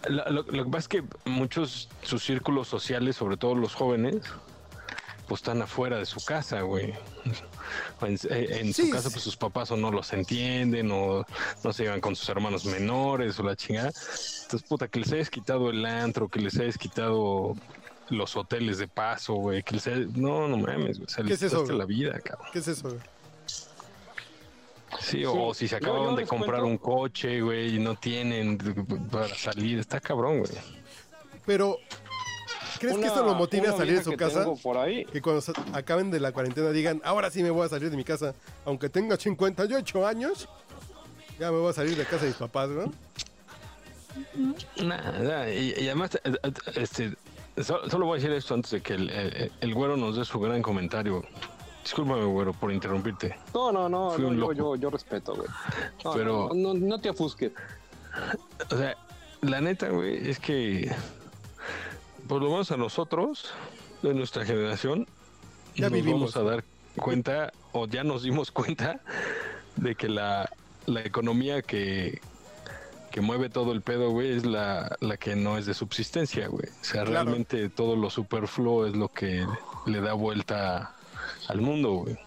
Lo, lo- lo que pasa es que muchos, sus círculos sociales, sobre todo los jóvenes, pues están afuera de su casa, güey. En, en Sí, su casa, sí. pues sus papás o no los entienden, o no se llevan con sus hermanos menores, o la chingada. Entonces, puta, que les hayas quitado el antro, que les hayas quitado los hoteles de paso, güey, que les hayas... No, no mames, güey. Se ¿Qué les es eso, quitaste güey? la vida, cabrón. ¿Qué es eso, güey? Sí, o si se acaban yo de comprar cuento- un coche, güey, y no tienen para salir. Está cabrón, güey. Pero, ¿crees que esto lo motive a salir de su que casa? tengo por ahí. Que cuando acaben de la cuarentena digan, ahora sí me voy a salir de mi casa. Aunque tenga 58 años, ya me voy a salir de casa de mis papás, ¿no? Nada, y, y además, eh, eh, este, so- solo voy a decir esto antes de que el, el- el güero nos dé su gran comentario. Discúlpame, güero, por interrumpirte. No, no, no, no, yo, yo, yo respeto, güey. No, Pero- no, no, no te ofusques. O sea, la neta, güey, es que por lo menos a nosotros, de nuestra generación, Ya nos vivimos. vamos a dar cuenta, o ya nos dimos cuenta, de que la, la economía que, que mueve todo el pedo, güey, es la, la que no es de subsistencia, güey. O sea, Claro. realmente todo lo superfluo es lo que le da vuelta al mundo, güey.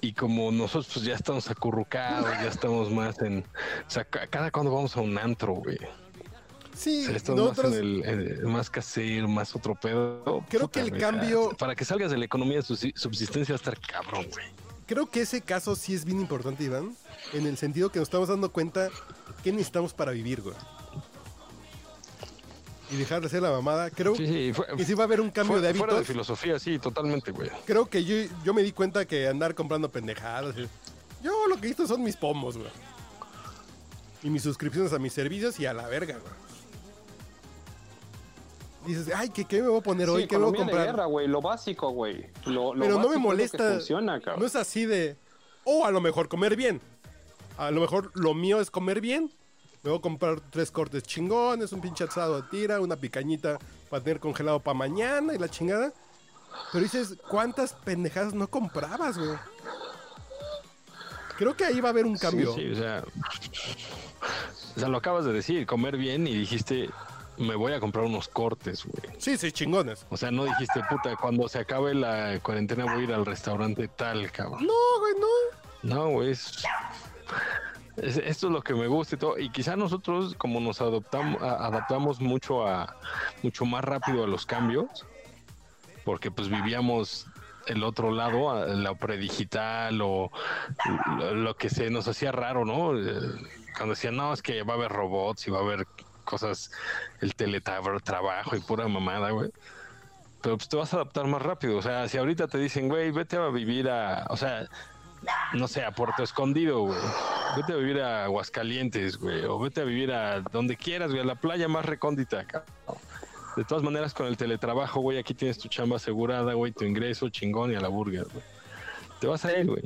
Y como nosotros pues, ya estamos acurrucados, ya estamos más en... O sea, ca- cada cuando vamos a un antro, güey. Sí, O sea, más en el, en el- más casero, más otro pedo. Creo que el cambio- Para que salgas de la economía de subsi- subsistencia va a estar cabrón, güey. creo que ese caso sí es bien importante, Iván. En el sentido que nos estamos dando cuenta qué necesitamos para vivir, güey. Y dejar de hacer la mamada. Creo Sí, sí, fue- que sí va a haber un cambio fuera, de fuera de hábitos. filosofía, sí, totalmente, güey. Creo que yo, yo me di cuenta que andar comprando pendejadas. eh, Yo lo que necesito son mis pomos, güey. Y mis suscripciones a mis servicios y a la verga, güey. Dices, ay, ¿qué, qué me voy a poner hoy? ¿Qué me voy a de comprar? guerra, güey, lo básico, güey. Lo, lo Pero no me es lo molesta. funciona, no es así de. O a lo mejor comer bien. A lo mejor lo mío es comer bien. Me voy a comprar tres cortes chingones, un pinche asado de tira, una picañita para tener congelado para mañana y la chingada. Pero dices, ¿cuántas pendejadas no comprabas, güey? Creo que ahí va a haber un cambio. Sí, sí, o sea. O sea, lo acabas de decir, comer bien y dijiste, me voy a comprar unos cortes, güey. Sí, sí, chingones. O sea, no dijiste, puta, cuando se acabe la cuarentena voy a ir al restaurante tal, cabrón. No, güey, no. No, güey. es- esto es lo que me gusta y todo. Y quizá nosotros, como nos adoptamos, adaptamos mucho a mucho más rápido a los cambios, porque pues vivíamos el otro lado, la predigital o lo, lo que se nos hacía raro, ¿no? Eh, Cuando decían, no, es que va a haber robots y va a haber cosas, el teletrabajo y pura mamada, güey. Pero pues te vas a adaptar más rápido. O sea, si ahorita te dicen, güey, vete a vivir a. O sea, no sé, a Puerto Escondido, güey. Vete a vivir a Aguascalientes, güey. O vete a vivir a donde quieras, güey, a la playa más recóndita, cabrón. De todas maneras, con el teletrabajo, güey, aquí tienes tu chamba asegurada, güey, tu ingreso chingón y a la burger, güey. Te vas a ir, güey.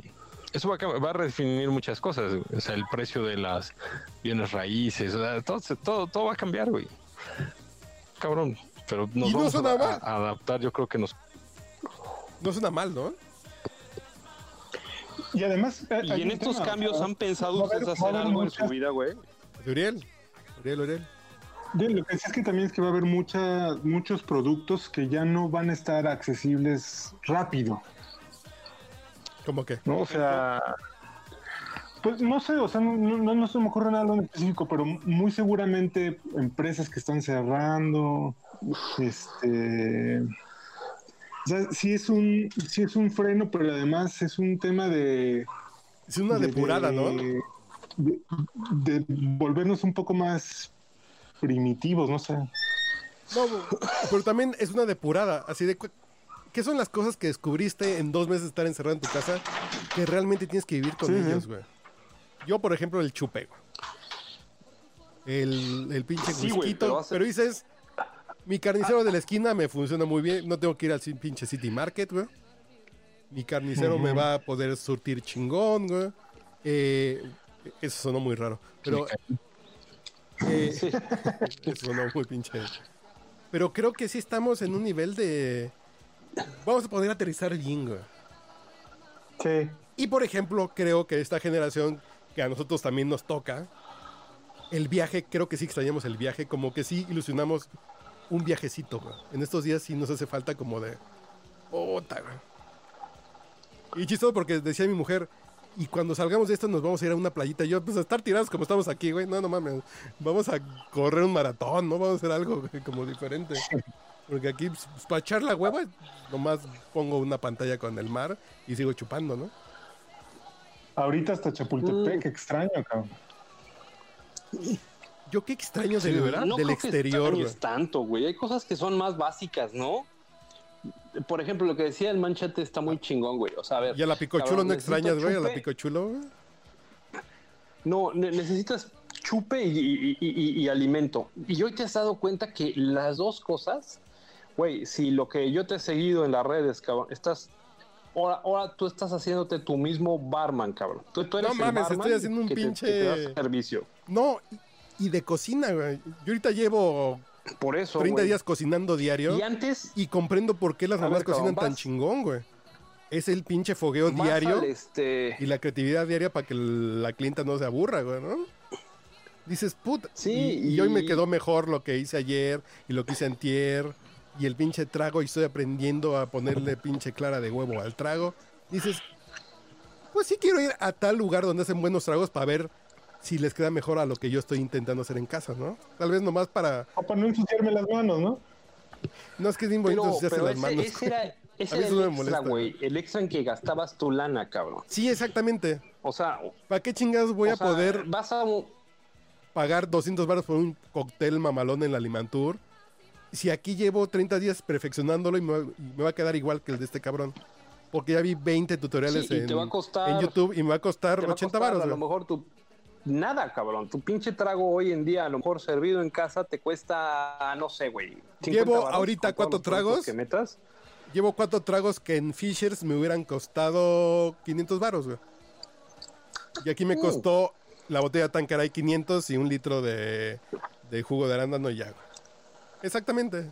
Eso va a, cam- va a redefinir muchas cosas, güey. O sea, el precio de las bienes raíces, o sea, todo, todo, todo va a cambiar, güey. Cabrón. Pero nos Y no vamos a, suena mal. a adaptar, yo creo que nos No suena mal, ¿no? Y además. eh, Y en estos tema, cambios han pensado ustedes hacer algo en su muchas- vida, güey. Uriel. Uriel, Uriel. Yo Lo que sí es que también es que va a haber mucha, muchos productos que ya no van a estar accesibles rápido, ¿Cómo que? ¿no? O sea, pues no sé, o sea, no, no, no se me ocurre nada en específico, pero muy seguramente empresas que están cerrando, este, o sea, sí es un, sí es un freno, pero además es un tema de, Es una depurada, ¿no? De, de volvernos un poco más primitivos, no sé. No, pero también es una depurada, así de... cu- ¿Qué son las cosas que descubriste en dos meses de estar encerrado en tu casa que realmente tienes que vivir con Sí, ellos, güey? Yo, por ejemplo, el chupe, güey. El, el pinche Sí, güey, pero dices, mi carnicero de la esquina me funciona muy bien, no tengo que ir al pinche City Market, güey. Mi carnicero me va a poder surtir chingón, güey. Eh, eso sonó muy raro, pero... eh, eso sonó muy pinche... Pero creo que sí estamos en un nivel de... Vamos a poder aterrizar bien, güey. Sí. Y por ejemplo, creo que esta generación, que a nosotros también nos toca, el viaje, creo que sí extrañamos el viaje, como que sí ilusionamos un viajecito, güey. En estos días sí nos hace falta como de... Güey. Y chistoso porque decía mi mujer, y cuando salgamos de esto nos vamos a ir a una playita. Y Yo, pues a estar tirados como estamos aquí, güey. No, no mames. Vamos a correr un maratón, ¿no? Vamos a hacer algo güey, como diferente. Porque aquí, pues, para echar la hueva, nomás pongo una pantalla con el mar y sigo chupando, ¿no? Ahorita hasta Chapultepec, Mm. extraño, cabrón. Yo qué extraño del, No del creo exterior, tanto, güey. Hay cosas que son más básicas, ¿no? Por ejemplo, lo que decía el manchete está muy chingón, güey. O sea, a ver. ¿Y a la picochulo cabrón, no extrañas, güey? ¿A la picochulo, güey? No, ne- necesitas chupe y, y- y- y- y alimento. Y hoy te has dado cuenta que las dos cosas, güey, si lo que yo te he seguido en las redes, cabrón, estás. Ahora, ahora tú estás haciéndote tu mismo barman, cabrón. Tú, tú eres No el mames, barman estoy haciendo un que te- pinche- que te da servicio. No, y, de cocina, güey. Yo ahorita llevo Por eso. 30 güey. días cocinando diario Y antes. y comprendo por qué las mamás ver, cabrón, cocinan tan vas- chingón, güey. Es el pinche fogueo diario al, este, y la creatividad diaria para que la clienta no se aburra, güey, ¿no? Dices, puta. Sí, y, y hoy me quedó mejor lo que hice ayer y lo que hice antier y el pinche trago y estoy aprendiendo a ponerle pinche clara de huevo al trago. Dices, pues sí quiero ir a tal lugar donde hacen buenos tragos para ver si les queda mejor a lo que yo estoy intentando hacer en casa, ¿no? Tal vez nomás para... O para no ensuciarme las manos, ¿no? No es que es bien bonito ensuciarse pero las ese, manos. ese era, ese A mí era eso el me extra, molesta. güey. El extra en que gastabas tu lana, cabrón. Sí, exactamente. O sea, ¿Para qué chingados voy a sea, poder Vas a. pagar 200 baros por un cóctel mamalón en la Limantour? Si aquí llevo 30 días perfeccionándolo y me, va, y me va a quedar igual que el de este cabrón. Porque ya vi 20 tutoriales Sí, en, en YouTube y me va a costar te va a 80 costar baros. A lo mejor tu. Nada, cabrón. Tu pinche trago hoy en día, a lo mejor servido en casa, te cuesta, no sé, güey. 50 Llevo varos ahorita cuatro tragos. que metas. Llevo cuatro tragos que en Fishers me hubieran costado 500 baros, güey. Y aquí me Uh. costó la botella tan cara 500 y un litro de, de jugo de arándano y güey. Exactamente.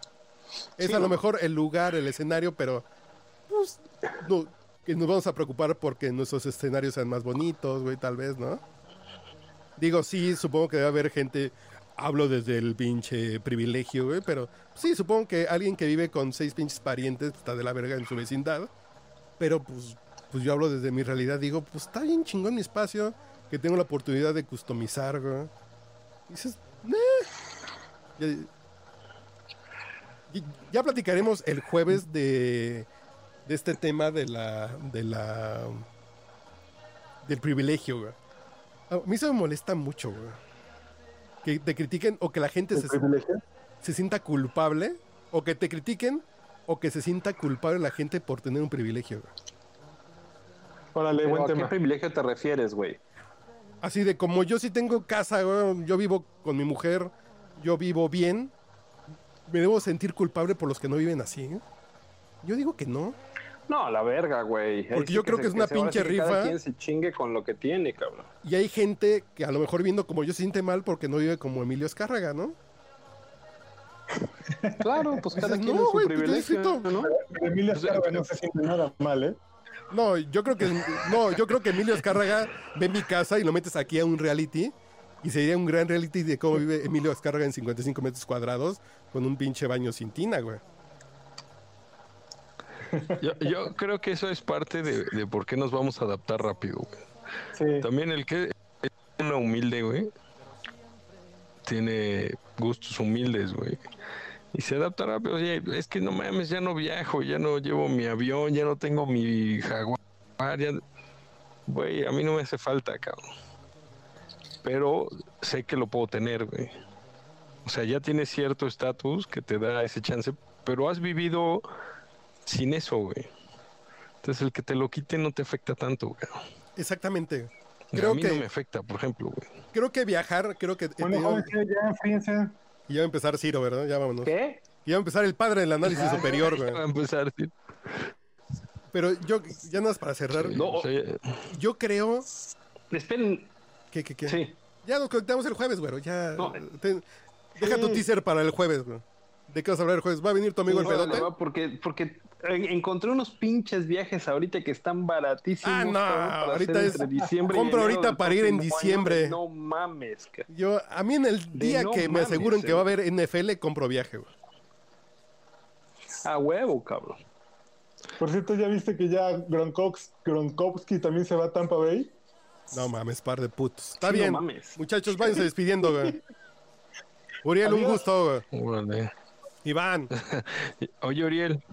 Es Sí, a lo mejor el lugar, el escenario, pero pues, no, que nos vamos a preocupar porque nuestros escenarios sean más bonitos, güey, tal vez, ¿no? Digo, sí, supongo que debe haber gente, hablo desde el pinche privilegio, güey, pero sí, supongo que alguien que vive con seis pinches parientes está de la verga en su vecindad, pero pues, pues yo hablo desde mi realidad, digo, pues está bien chingón mi espacio, que tengo la oportunidad de customizar, güey. Dices, "Nah". Ya, ya platicaremos el jueves de, de este tema de la, de la, del privilegio, güey. A mí eso me molesta mucho, güey. Que te critiquen o que la gente ¿El se, se sienta culpable, o que te critiquen, o que se sienta culpable la gente por tener un privilegio, güey. Órale, buen ¿A qué privilegio te refieres, güey? Así de como yo sí tengo casa, güey, yo vivo con mi mujer, yo vivo bien, me debo sentir culpable por los que no viven así. ¿eh? Yo digo que no. No, a la verga, güey. Porque sí yo creo que es una pinche que Cada rifa. quien se chingue con lo que tiene, cabrón. Y hay gente que a lo mejor viendo como yo se siente mal porque no vive como Emilio Escárraga, ¿no? Claro, pues cada Dices, quien no, es su güey, pues, privilegio, necesito- ¿no? Pero Emilia Escarga no se siente nada mal, ¿eh? No, yo creo que no, yo creo que Emilio Escárraga ve mi casa y lo metes aquí a un reality y sería un gran reality de cómo vive Emilio Escárraga en 55 metros cuadrados con un pinche baño sin tina, güey. Yo, yo creo que eso es parte de, de por qué nos vamos a adaptar rápido, güey. Sí. También el que es una humilde, güey, tiene gustos humildes, güey. Y se adapta rápido. Oye, es que no mames, ya no viajo, ya no llevo mi avión, ya no tengo mi jaguar. ya- Güey, a mí no me hace falta, cabrón. Pero sé que lo puedo tener, güey. O sea, ya tienes cierto estatus que te da ese chance, pero has vivido sin eso, güey. Entonces el que te lo quite no te afecta tanto, güey. Exactamente. a Creo mí que, no me afecta, por ejemplo, güey. creo que viajar, creo que... Bueno, eh, joven, ya fíjense. y ya va a empezar Ciro, ¿verdad? Ya vámonos. ¿Qué? Y ya va a empezar el padre del análisis superior, güey. Va a empezar, sí. Pero yo, ya nada más para cerrar, Sí, No. o sea, yo creo Esperen. que... que, que- Sí. Ya nos conectamos el jueves, güey. Ya... No. te- deja tu teaser para el jueves, güey. ¿De qué vas a hablar el jueves? ¿Va a venir tu amigo el Órale, pedote? va, Porque, porque en- encontré unos pinches viajes ahorita que están baratísimos. Ah, no, para ahorita es- compro enero ahorita para ir en diciembre. No mames, ca- Yo, a mí en el día no que me aseguren que eh. va a haber NFL, compro viaje, güey. A huevo, cabrón. Por cierto, ¿ya viste que ya Gronkowski, Gronkowski también se va a Tampa Bay? No mames, par de putos. Está Sí, no bien. mames. Muchachos, váyanse despidiendo, güey. Uriel, un gusto, güey. Iván. Oye, Uriel,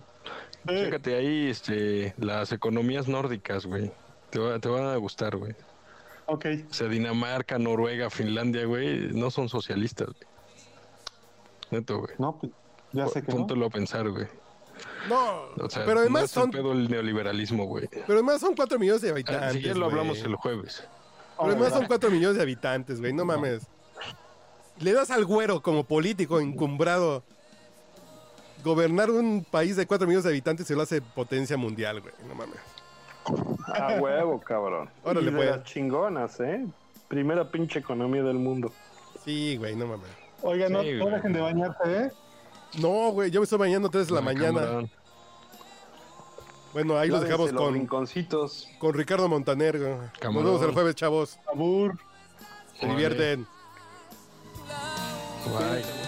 Eh, chécate ahí este, las economías nórdicas, güey. Te, va- te van a gustar, güey. ok. O sea, Dinamarca, Noruega, Finlandia, güey, no son socialistas, güey. Neto, güey. No, pues ya sé que no. Póntelo a pensar, güey. No, O sea, pero además no son, pedo el neoliberalismo, güey. pero además son 4 millones de Ah, habitantes. Si ya lo hablamos el jueves. Pero además son 4 millones de habitantes, güey. No mames. Le das al güero como político encumbrado gobernar un país de 4 millones de habitantes se lo hace potencia mundial, güey. No mames. A huevo, cabrón. Órale, y de pues. las chingonas, ¿eh? Primera pinche economía del mundo. Sí, güey, no mames. Oigan, no, Sí, no dejen de bañarse, ¿eh? No, güey, yo me estoy bañando a 3 de la mañana. Bueno, ahí los dejamos los con, rinconcitos. con Ricardo Montaner. güey. Nos vemos el jueves, chavos. Abur. Se divierten. Bye.